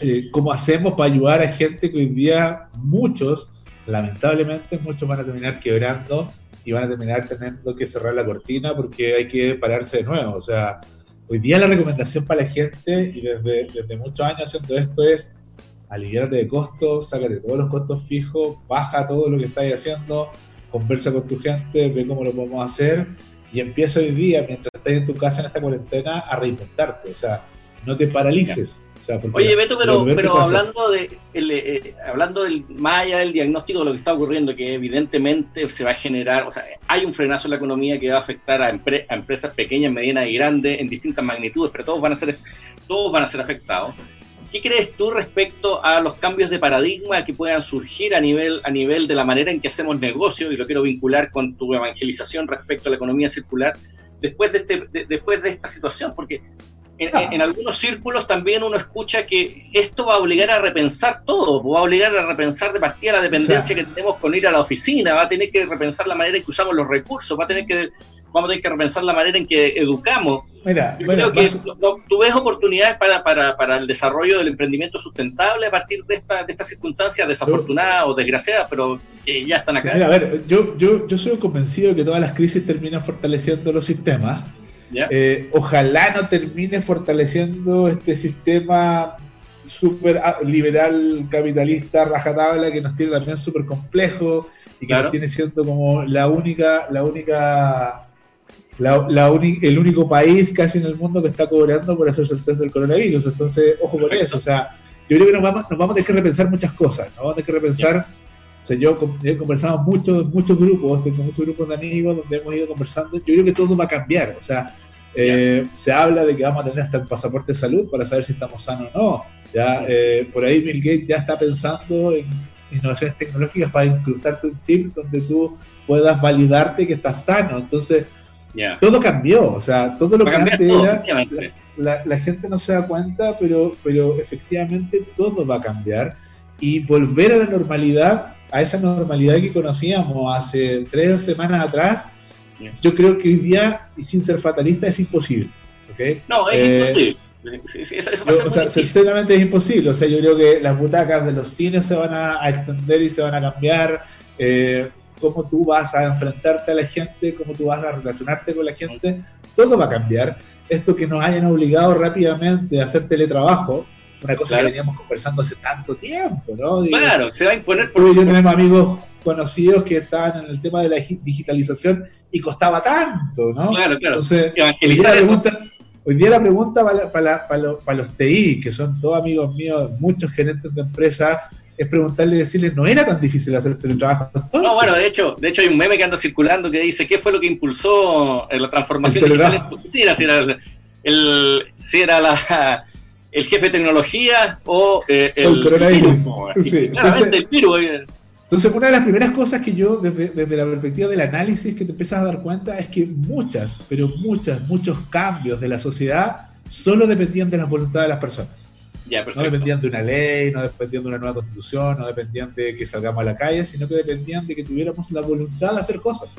eh, ¿cómo hacemos para ayudar a gente que hoy día muchos, lamentablemente, muchos van a terminar quebrando y van a terminar teniendo que cerrar la cortina porque hay que pararse de nuevo? O sea, hoy día la recomendación para la gente, y desde, desde muchos años haciendo esto, es aliviarte de costos, sácate todos los costos fijos, baja todo lo que estás haciendo, conversa con tu gente, ve cómo lo podemos hacer y empieza hoy día, mientras estás en tu casa en esta cuarentena, a reinventarte. O sea, no te paralices. Oye, Beto, pero, pero hablando de eh, hablando del más allá del diagnóstico de lo que está ocurriendo, que evidentemente se va a generar, o sea, hay un frenazo en la economía que va a afectar a, a empresas pequeñas, medianas y grandes en distintas magnitudes, pero todos van a ser todos van a ser afectados. ¿Qué crees tú respecto a los cambios de paradigma que puedan surgir a nivel, a nivel de la manera en que hacemos negocio? Y lo quiero vincular con tu evangelización respecto a la economía circular después de, este, después de esta situación, porque ah. en, algunos círculos también uno escucha que esto va a obligar a repensar todo, va a obligar a repensar de partida la dependencia que tenemos con ir a la oficina, va a tener que repensar la manera en que usamos los recursos, va a tener que vamos a tener que repensar la manera en que educamos. Mira, Yo creo que tú ves oportunidades para, para, para, el desarrollo del emprendimiento sustentable a partir de, esta, de estas circunstancias desafortunadas o desgraciadas, pero que ya están acá. mira, a ver, yo, yo, yo soy convencido de que todas las crisis terminan fortaleciendo los sistemas. Eh, ojalá no termine fortaleciendo este sistema súper ah, liberal, capitalista, rajatabla, que nos tiene también súper complejo y que nos tiene siendo como la única, la única la, el único país casi en el mundo que está cobrando por hacer el test del coronavirus. Entonces, ojo con eso. O sea, yo creo que nos vamos, nos vamos a tener que repensar muchas cosas. Nos vamos a tener que repensar. O sea, yo, he conversado mucho, muchos grupos, tengo muchos grupos de amigos donde hemos ido conversando. Yo creo que todo va a cambiar. O sea, eh, se habla de que vamos a tener hasta el pasaporte de salud para saber si estamos sanos o no. Ya, eh, por ahí Bill Gates ya está pensando en innovaciones tecnológicas para incrustarte un chip donde tú puedas validarte que estás sano. Entonces, todo cambió, o sea, todo lo que antes era, la, gente no se da cuenta, pero, pero efectivamente todo va a cambiar y volver a la normalidad, a esa normalidad que conocíamos hace tres semanas atrás, yo creo que hoy día, y sin ser fatalista, es imposible. No, es eh, imposible. o sea, sinceramente es imposible. O sea, yo creo que las butacas de los cines se van a, extender y se van a cambiar. Eh, cómo tú vas a enfrentarte a la gente, cómo tú vas a relacionarte con la gente, todo va a cambiar. Esto que nos hayan obligado rápidamente a hacer teletrabajo, una cosa que veníamos conversando hace tanto tiempo, ¿no? claro, se va a imponer por... Yo tenemos amigos conocidos que estaban en el tema de la digitalización y costaba tanto, ¿no? Claro, claro. Entonces, hoy día, pregunta, hoy día la pregunta para, para, para, los TI, que son todos amigos míos, muchos gerentes de empresas, es preguntarle y decirle, no era tan difícil hacer teletrabajo. No, bueno, de hecho, de hecho hay un meme que anda circulando que dice, ¿qué fue lo que impulsó la transformación digital? si era, el, si era la, el jefe de tecnología o eh, el, coronavirus. entonces, el virus. Eh. Entonces, una de las primeras cosas que yo, desde, desde, la perspectiva del análisis, que te empiezas a dar cuenta es que muchas, pero muchas, muchos cambios de la sociedad solo dependían de las voluntades de las personas no dependían de una ley, no dependían de una nueva constitución, no dependían de que salgamos a la calle, sino que dependían de que tuviéramos la voluntad de hacer cosas.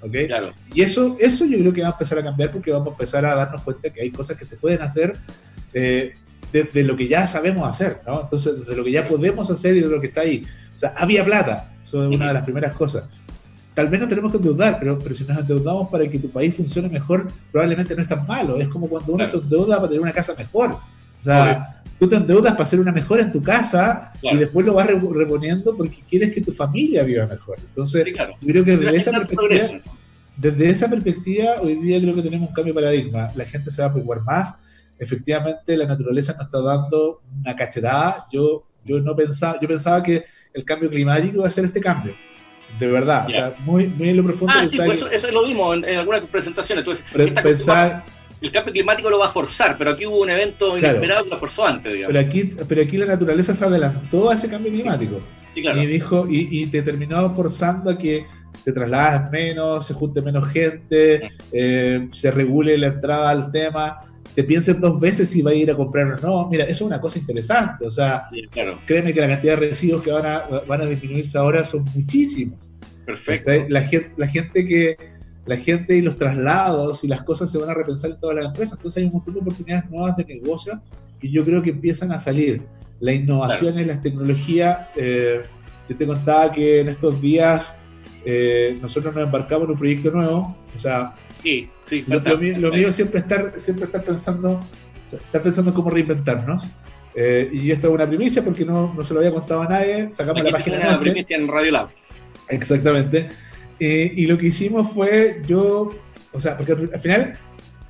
¿okay? Y eso, eso yo creo que va a empezar a cambiar porque vamos a empezar a darnos cuenta que hay cosas que se pueden hacer eh, desde lo que ya sabemos hacer, ¿no? Entonces, desde lo que ya podemos hacer y de lo que está ahí. O sea, había plata, eso es una de las primeras cosas. Tal vez no tenemos que endeudar, pero, pero si nos endeudamos para que tu país funcione mejor, probablemente no es tan malo. Es como cuando uno se endeuda para tener una casa mejor. O sea, tú te endeudas para hacer una mejora en tu casa y después lo vas reponiendo porque quieres que tu familia viva mejor. Entonces, yo creo que desde esa, perspectiva, desde esa perspectiva, hoy día creo que tenemos un cambio de paradigma. La gente se va a preocupar más. Efectivamente, la naturaleza nos está dando una cachetada. Yo, yo no pensaba, yo pensaba que el cambio climático iba a ser este cambio. de verdad, o sea, muy, muy en lo profundo. Ah, sí, pues eso, eso lo vimos en, en algunas presentaciones. Entonces, pensaba- el cambio climático lo va a forzar, pero aquí hubo un evento Claro. inesperado que lo forzó antes, digamos. pero aquí, pero aquí la naturaleza se adelantó a ese cambio climático. sí, claro. Y dijo, y, y te terminó forzando a que te traslades menos, se junte menos gente, eh, se regule la entrada al tema, te pienses dos veces si va a ir a comprar o no. Mira, eso es una cosa interesante. O sea, Sí, claro. créeme que la cantidad de residuos que van a, van a disminuirse ahora son muchísimos. Perfecto. La gente, la gente que la gente y los traslados y las cosas se van a repensar en todas las empresas. Entonces hay un montón de oportunidades nuevas de negocio que yo creo que empiezan a salir. La innovación en las tecnologías. eh, yo te contaba que en estos días eh, nosotros nos embarcamos en un proyecto nuevo. O sea, Sí, sí, lo, mío, lo mío siempre estar siempre estar pensando estar pensando en cómo reinventarnos. Eh, y esto es una primicia porque no, no se lo había contado a nadie. Sacamos Aquí la página una anoche. primicia en Radio Lab. Exactamente. Eh, y lo que hicimos fue, yo, o sea, porque al final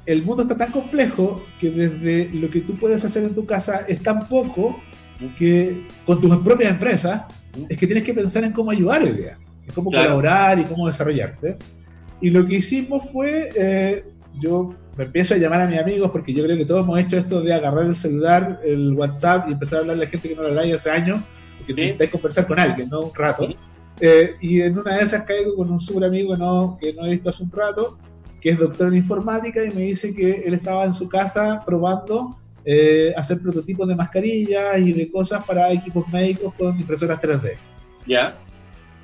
el mundo está tan complejo que desde lo que tú puedes hacer en tu casa es tan poco que con tus propias empresas es que tienes que pensar en cómo ayudar hoy día, en cómo Claro. colaborar y cómo desarrollarte. Y lo que hicimos fue, eh, yo me empiezo a llamar a mis amigos porque yo creo que todos hemos hecho esto de agarrar el celular, el WhatsApp y empezar a hablarle a gente que no lo habláis hace años, porque Sí. necesitáis conversar con alguien, no un rato. Sí. Eh, y en una de esas caigo con un super amigo que no, que no he visto hace un rato, que es doctor en informática, y me dice que él estaba en su casa probando eh, hacer prototipos de mascarillas y de cosas para equipos médicos con impresoras 3D. ¿Ya?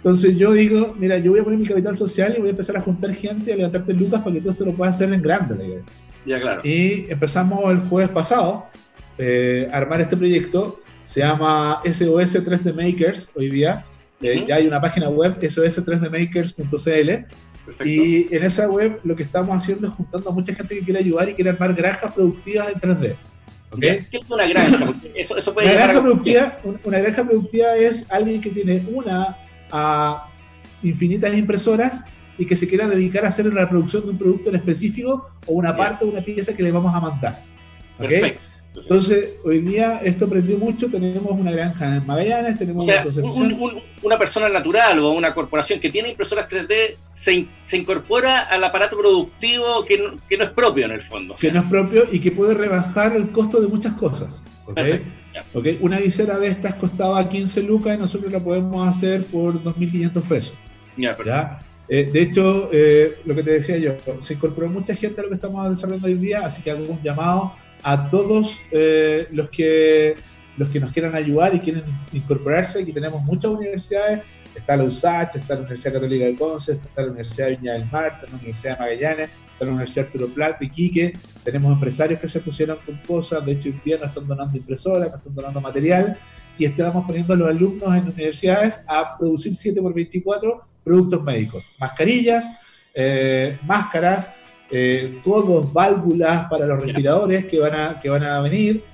Entonces yo digo, mira, yo voy a poner mi capital social y voy a empezar a juntar gente, a levantarte lucas para que tú esto lo puedas hacer en grande. idea. Ya, claro. Y empezamos el jueves pasado eh, a armar este proyecto. Se llama SOS 3D Makers hoy día. Eh. Ya hay una página web, sos3dmakers.cl. Perfecto. Y en esa web lo que estamos haciendo es juntando a mucha gente que quiere ayudar y quiere armar granjas productivas en 3D. ¿ok? Ya, ¿Qué es una granja? Porque eso, eso puede Una llevar granja, a- productiva, un- una granja productiva es alguien que tiene una a infinitas impresoras y que se quiera dedicar a hacer la producción de un producto en específico o una parte o una pieza que le vamos a mandar. ¿ok? Perfecto. Entonces, hoy día esto aprendió mucho. Tenemos una granja en Magallanes, O tenemos sea, una un- un- una persona natural o una corporación que tiene impresoras 3D se, in- se incorpora al aparato productivo que no, que no es propio en el fondo. que no es propio y que puede rebajar el costo de muchas cosas. ¿ok? Perfecto, ya. ¿ok? Una visera de estas costaba 15 lucas y nosotros la podemos hacer por 2.500 pesos. Ya. ¿ya? Eh, de hecho, eh, lo que te decía yo, se incorporó mucha gente a lo que estamos desarrollando hoy día, así que hago un llamado a todos eh, los, que, los que nos quieran ayudar y quieren incorporarse. Aquí tenemos muchas universidades, está la USACH, está la Universidad Católica de Conce, está la Universidad de Viña del Mar, está la Universidad de Magallanes, está la Universidad Arturo Prat de Iquique, tenemos empresarios que se pusieron con cosas, de hecho hoy día nos están donando impresoras, nos están donando material, y estamos poniendo a los alumnos en universidades a producir 7x24 productos médicos, mascarillas, eh, máscaras, eh, codos, válvulas para los respiradores que van a, que van a venir.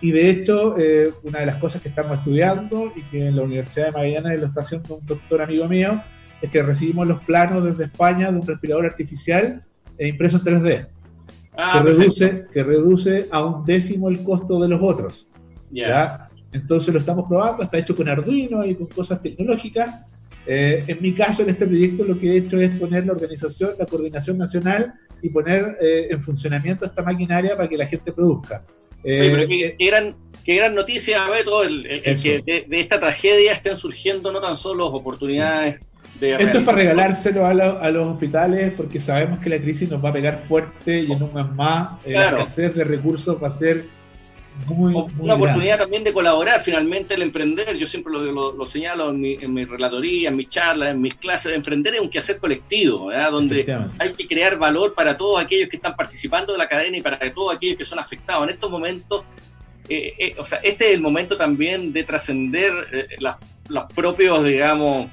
Y de hecho, eh, una de las cosas que estamos estudiando y que en la Universidad de Magallanes lo está haciendo un doctor amigo mío, es que recibimos los planos desde España de un respirador artificial e impreso en 3D, Ah, que, reduce, que reduce a un décimo el costo de los otros. Ya. ¿ya? Entonces lo estamos probando, está hecho con Arduino y con cosas tecnológicas. Eh, en mi caso, en este proyecto, lo que he hecho es poner la organización, la coordinación nacional y poner eh, en funcionamiento esta maquinaria para que la gente produzca. Eh, Oye, pero qué, eh, qué gran, qué gran noticia, Beto, el, el- el que de, de esta tragedia estén surgiendo no tan solo oportunidades de esto es para regalárselo a, lo- a los hospitales porque sabemos que la crisis nos va a pegar fuerte y en un mes más eh, Claro. la escasez de recursos va a ser muy, muy una grande. oportunidad también de colaborar finalmente el emprender yo siempre lo, lo- lo señalo en mi, en mi relatoría, en mis charlas, en mis clases, emprender es un quehacer colectivo, ¿verdad? donde hay que crear valor para todos aquellos que están participando de la cadena y para todos aquellos que son afectados. En estos momentos, eh, eh, o sea, este es el momento también de trascender eh, las- los propios, digamos,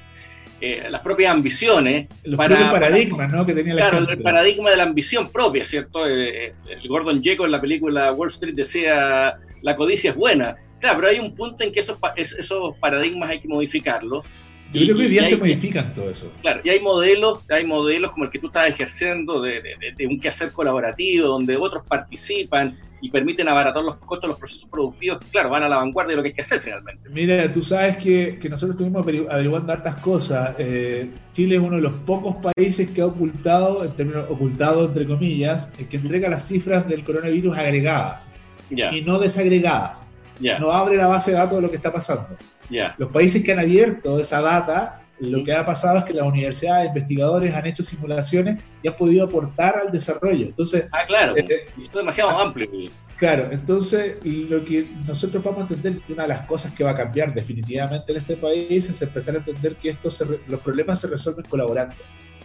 eh, las propias ambiciones. Los para- propios paradigmas ¿no? que tenía la Claro, gente. el paradigma de la ambición propia, ¿cierto? Eh, eh, el Gordon Gekko en la película Wall Street decía, la codicia es buena. Claro, pero hay un punto en que esos, esos paradigmas hay que modificarlos. Yo creo que hoy día se modifican todo eso. Claro, y hay modelos, hay modelos como el que tú estás ejerciendo de, de- de- de un quehacer colaborativo, donde otros participan y permiten abaratar los costos de los procesos productivos que, claro, van a la vanguardia de lo que hay que hacer finalmente. Mira, tú sabes que, que nosotros estuvimos averiguando hartas cosas. Eh, Chile es uno de los pocos países que ha ocultado, en términos ocultado entre comillas, que entrega las cifras del coronavirus agregadas y no desagregadas. No abre la base de datos de lo que está pasando. Los países que han abierto esa data, lo que ha pasado es que las universidades, investigadores han hecho simulaciones y han podido aportar al desarrollo. Entonces, ah, claro, eh, es demasiado ah, amplio. Claro, entonces lo que nosotros vamos a entender que una de las cosas que va a cambiar definitivamente en este país es empezar a entender que esto los problemas se resuelven colaborando,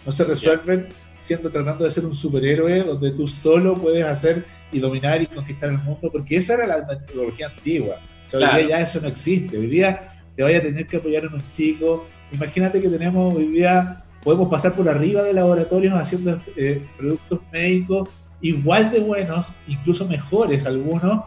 no se resuelven siendo tratando de ser un superhéroe donde tú solo puedes hacer y dominar y conquistar el mundo, porque esa era la metodología antigua. O sea, hoy día ya eso no existe. Hoy día te vaya a tener que apoyar en un chico. Imagínate que tenemos hoy día, podemos pasar por arriba de laboratorios haciendo eh, productos médicos igual de buenos, incluso mejores algunos,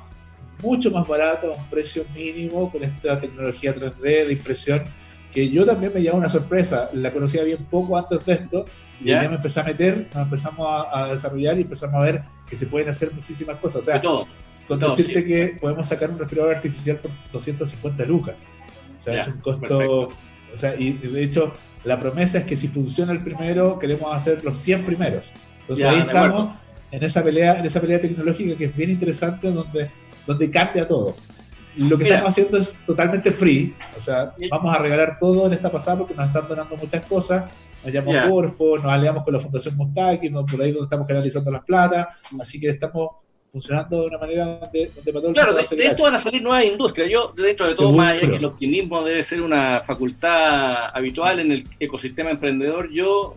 mucho más baratos, a un precio mínimo, con esta tecnología 3D de impresión, que yo también me lleva una sorpresa. La conocía bien poco antes de esto, y ya me empecé a meter, nos empezamos a, desarrollar y empezamos a ver que se pueden hacer muchísimas cosas. O sea, con decirte que podemos sacar un respirador artificial por 250 lucas. O sea, es un costo. O sea, y de hecho, la promesa es que si funciona el primero, queremos hacer los 100 primeros. Entonces ahí estamos en esa pelea, en esa pelea tecnológica que es bien interesante, donde, donde cambia todo. Lo que estamos haciendo es totalmente free, o sea, vamos a regalar todo en esta pasada porque nos están donando muchas cosas. Nos llamamos Corfo, nos aliamos con la Fundación Mustaki, por ahí donde estamos canalizando las plata, así que estamos funcionando de una manera donde, donde Claro, de, esto van a salir nuevas industrias. Yo, dentro de todo, más allá que el optimismo debe ser una facultad habitual en el ecosistema emprendedor, yo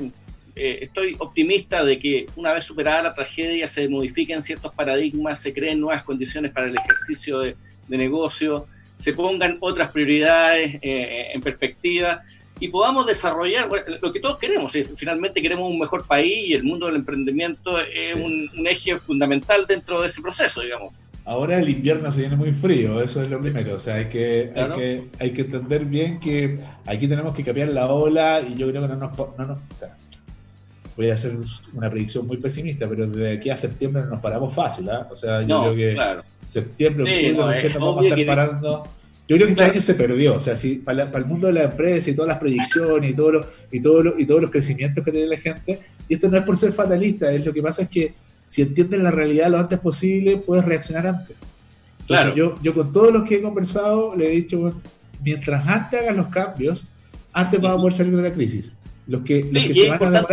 eh, estoy optimista de que una vez superada la tragedia se modifiquen ciertos paradigmas, se creen nuevas condiciones para el ejercicio de, negocio, se pongan otras prioridades eh, en perspectiva y podamos desarrollar lo que todos queremos. Finalmente queremos un mejor país y el mundo del emprendimiento es un, eje fundamental dentro de ese proceso, digamos. Ahora el invierno se viene muy frío, eso es lo primero. O sea, hay que, hay que, hay que entender bien que aquí tenemos que cambiar la ola y yo creo que no nos, no nos voy a hacer una predicción muy pesimista, pero de aquí a septiembre no nos paramos fácil, ¿ah? O sea, yo creo que septiembre, octubre, sí, vamos a estar parando. Yo creo que este año se perdió, o sea, si para, el mundo de la empresa y todas las proyecciones y, todo y, todo y todos los crecimientos que tiene la gente, y esto no es por ser fatalista, es lo que pasa es que si entienden la realidad lo antes posible, puedes reaccionar antes. claro. yo, yo con todos los que he conversado le he dicho, bueno, mientras antes hagan los cambios, antes vas a poder salir de la crisis. Los que, se van a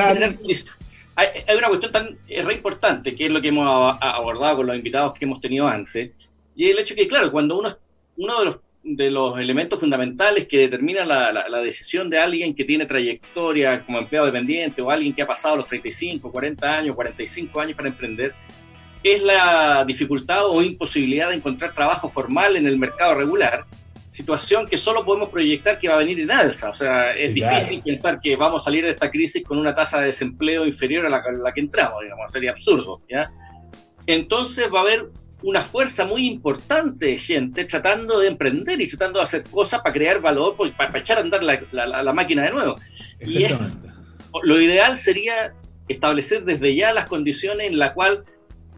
hay, una cuestión tan re importante, que es lo que hemos abordado con los invitados que hemos tenido antes, y el hecho que, claro, cuando uno, uno de los, de los elementos fundamentales que determina la, la, decisión de alguien que tiene trayectoria como empleado dependiente o alguien que ha pasado los 35, 40 años, 45 años para emprender, es la dificultad o imposibilidad de encontrar trabajo formal en el mercado regular situación que solo podemos proyectar que va a venir en alza. O sea, es difícil pensar que vamos a salir de esta crisis con una tasa de desempleo inferior a la, que entramos, digamos, sería absurdo. ¿ya? Entonces va a haber una fuerza muy importante de gente tratando de emprender y tratando de hacer cosas para crear valor, pues, para, echar a andar la, la máquina de nuevo. Y es, lo ideal sería establecer desde ya las condiciones en las cuales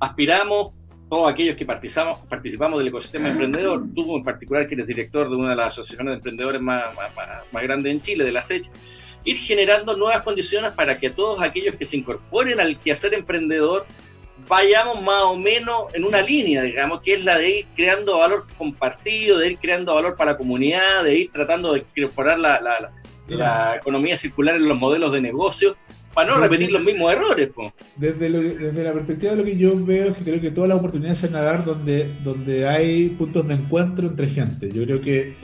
aspiramos todos aquellos que participamos, participamos del ecosistema emprendedor, tú en particular que eres director de una de las asociaciones de emprendedores más, más, grandes en Chile, de la SECH, ir generando nuevas condiciones para que todos aquellos que se incorporen al quehacer emprendedor vayamos más o menos en una línea, digamos, que es la de ir creando valor compartido, de ir creando valor para la comunidad, de ir tratando de incorporar la, la, la economía circular en los modelos de negocio para no repetir los mismos errores. Desde, desde, la perspectiva de lo que yo veo es que creo que todas las oportunidades se nadar donde, donde hay puntos de encuentro entre gente. Yo creo que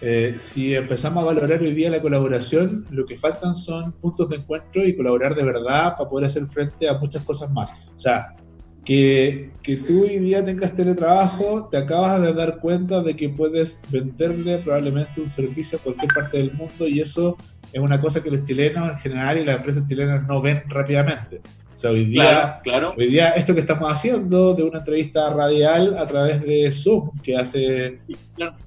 eh, si empezamos a valorar hoy día la colaboración, lo que faltan son puntos de encuentro y colaborar de verdad para poder hacer frente a muchas cosas más. O sea, que, que tú hoy día tengas teletrabajo, te acabas de dar cuenta de que puedes venderle probablemente un servicio a cualquier parte del mundo y eso es una cosa que los chilenos en general y las empresas chilenas no ven rápidamente. O sea, hoy día, hoy día esto que estamos haciendo de una entrevista radial a través de Zoom, que hace,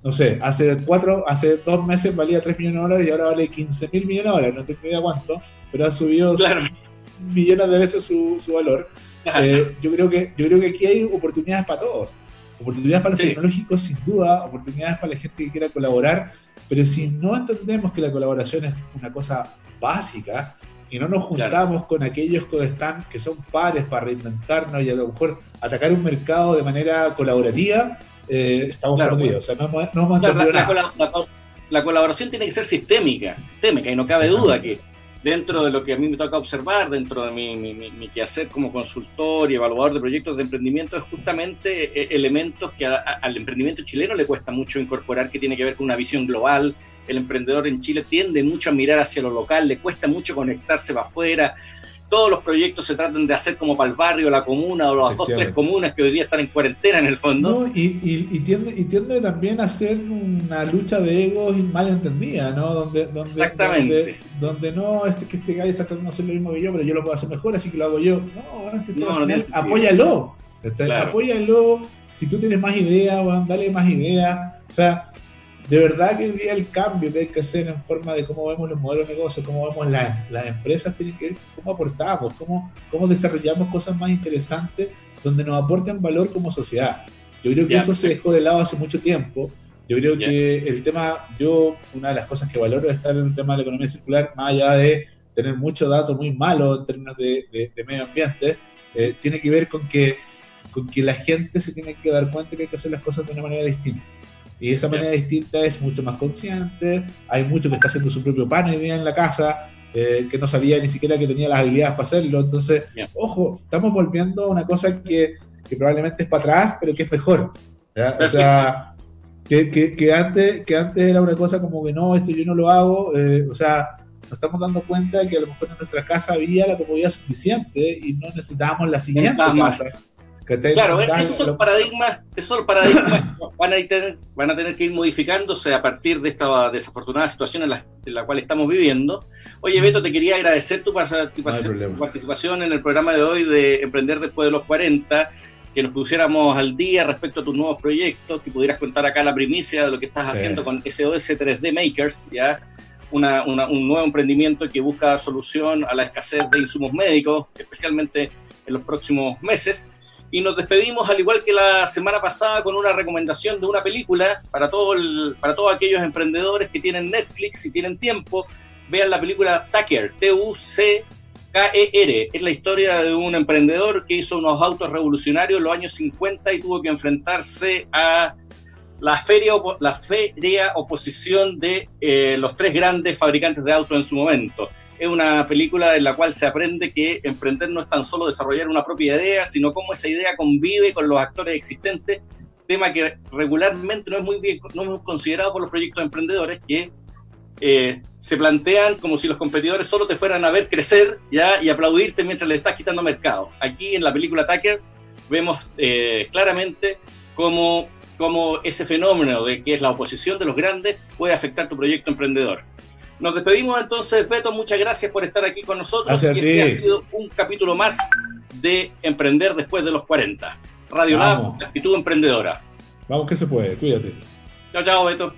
no sé, hace cuatro, hace dos meses valía 3 millones de dólares y ahora vale 15 mil millones de dólares, no tengo idea cuánto, pero ha subido millones de veces su, su valor. eh, yo, creo que, yo creo que aquí hay oportunidades para todos. Oportunidades para los tecnológicos, sin duda, oportunidades para la gente que quiera colaborar, pero si no entendemos que la colaboración es una cosa básica y no nos juntamos con aquellos que están que son pares para reinventarnos y a lo mejor atacar un mercado de manera colaborativa, eh, estamos perdidos. O sea, no, no la, la, colaboración tiene que ser sistémica, sistémica y no cabe duda que dentro de lo que a mí me toca observar, dentro de mi, mi, quehacer como consultor y evaluador de proyectos de emprendimiento, es justamente eh, elementos que al emprendimiento chileno le cuesta mucho incorporar, que tiene que ver con una visión global. El emprendedor en Chile tiende mucho a mirar hacia lo local, le cuesta mucho conectarse para afuera, todos los proyectos se tratan de hacer como para el barrio, la comuna o las dos, tres comunas que hoy día están en cuarentena en el fondo. y, y, tiende, y tiende también a ser una lucha de egos mal entendida, ¿no? Donde, donde, Exactamente. Donde, no, este, que este gallo está tratando de hacer lo mismo que yo, pero yo lo puedo hacer mejor, así que lo hago yo. No, si no, no apóyalo. Apóyalo. Si tú tienes más ideas, bueno, dale más ideas. O sea, de verdad que hoy día el cambio que hay que hacer en forma de cómo vemos los modelos de negocio, cómo vemos las empresas, tiene que ver cómo aportamos, cómo, cómo desarrollamos cosas más interesantes donde nos aporten valor como sociedad. Yo creo que eso se dejó de lado hace mucho tiempo. Yo creo que el tema, yo, una de las cosas que valoro es estar en el tema de la economía circular, más allá de tener muchos datos muy malos en términos de, medio ambiente, eh, tiene que ver con que, con que la gente se tiene que dar cuenta que hay que hacer las cosas de una manera distinta. Y esa manera distinta es mucho más consciente. Hay mucho que está haciendo su propio pan hoy día en la casa, eh, que no sabía ni siquiera que tenía las habilidades para hacerlo. Entonces, ojo, estamos volviendo a una cosa que, que, probablemente es para atrás, pero que es mejor. O sea, que, que, antes, que antes era una cosa como que no, esto yo no lo hago. Eh, o sea, nos estamos dando cuenta de que a lo mejor en nuestra casa había la comodidad suficiente y no necesitábamos la siguiente casa. Claro, esos son paradigmas, esos paradigmas van, a tener, van a tener que ir modificándose a partir de esta desafortunada situación en la, cual estamos viviendo. Oye, Beto, te quería agradecer tu, participación en el programa de hoy de Emprender después de los 40, que nos pusiéramos al día respecto a tus nuevos proyectos, que pudieras contar acá la primicia de lo que estás haciendo con SOS 3D Makers, ya un nuevo emprendimiento que busca solución a la escasez de insumos médicos, especialmente en los próximos meses. Y nos despedimos, al igual que la semana pasada, con una recomendación de una película para, todo para todos aquellos emprendedores que tienen Netflix y tienen tiempo. Vean la película Tucker, T-U-C-K-E-R. Es la historia de un emprendedor que hizo unos autos revolucionarios en los años 50 y tuvo que enfrentarse a la feria, la feria oposición de eh, los tres grandes fabricantes de autos en su momento es una película en la cual se aprende que emprender no es tan solo desarrollar una propia idea, sino cómo esa idea convive con los actores existentes, tema que regularmente no es muy bien no es considerado por los proyectos emprendedores que eh, se plantean como si los competidores solo te fueran a ver crecer ¿ya? y aplaudirte mientras le estás quitando mercado. Aquí en la película Tucker vemos eh, claramente cómo, cómo ese fenómeno de que es la oposición de los grandes puede afectar tu proyecto emprendedor. Nos despedimos entonces, Beto. Muchas gracias por estar aquí con nosotros. este ha sido un capítulo más de Emprender después de los 40. Radio Lab, actitud emprendedora. Vamos que se puede, cuídate. Chao, chao, Beto.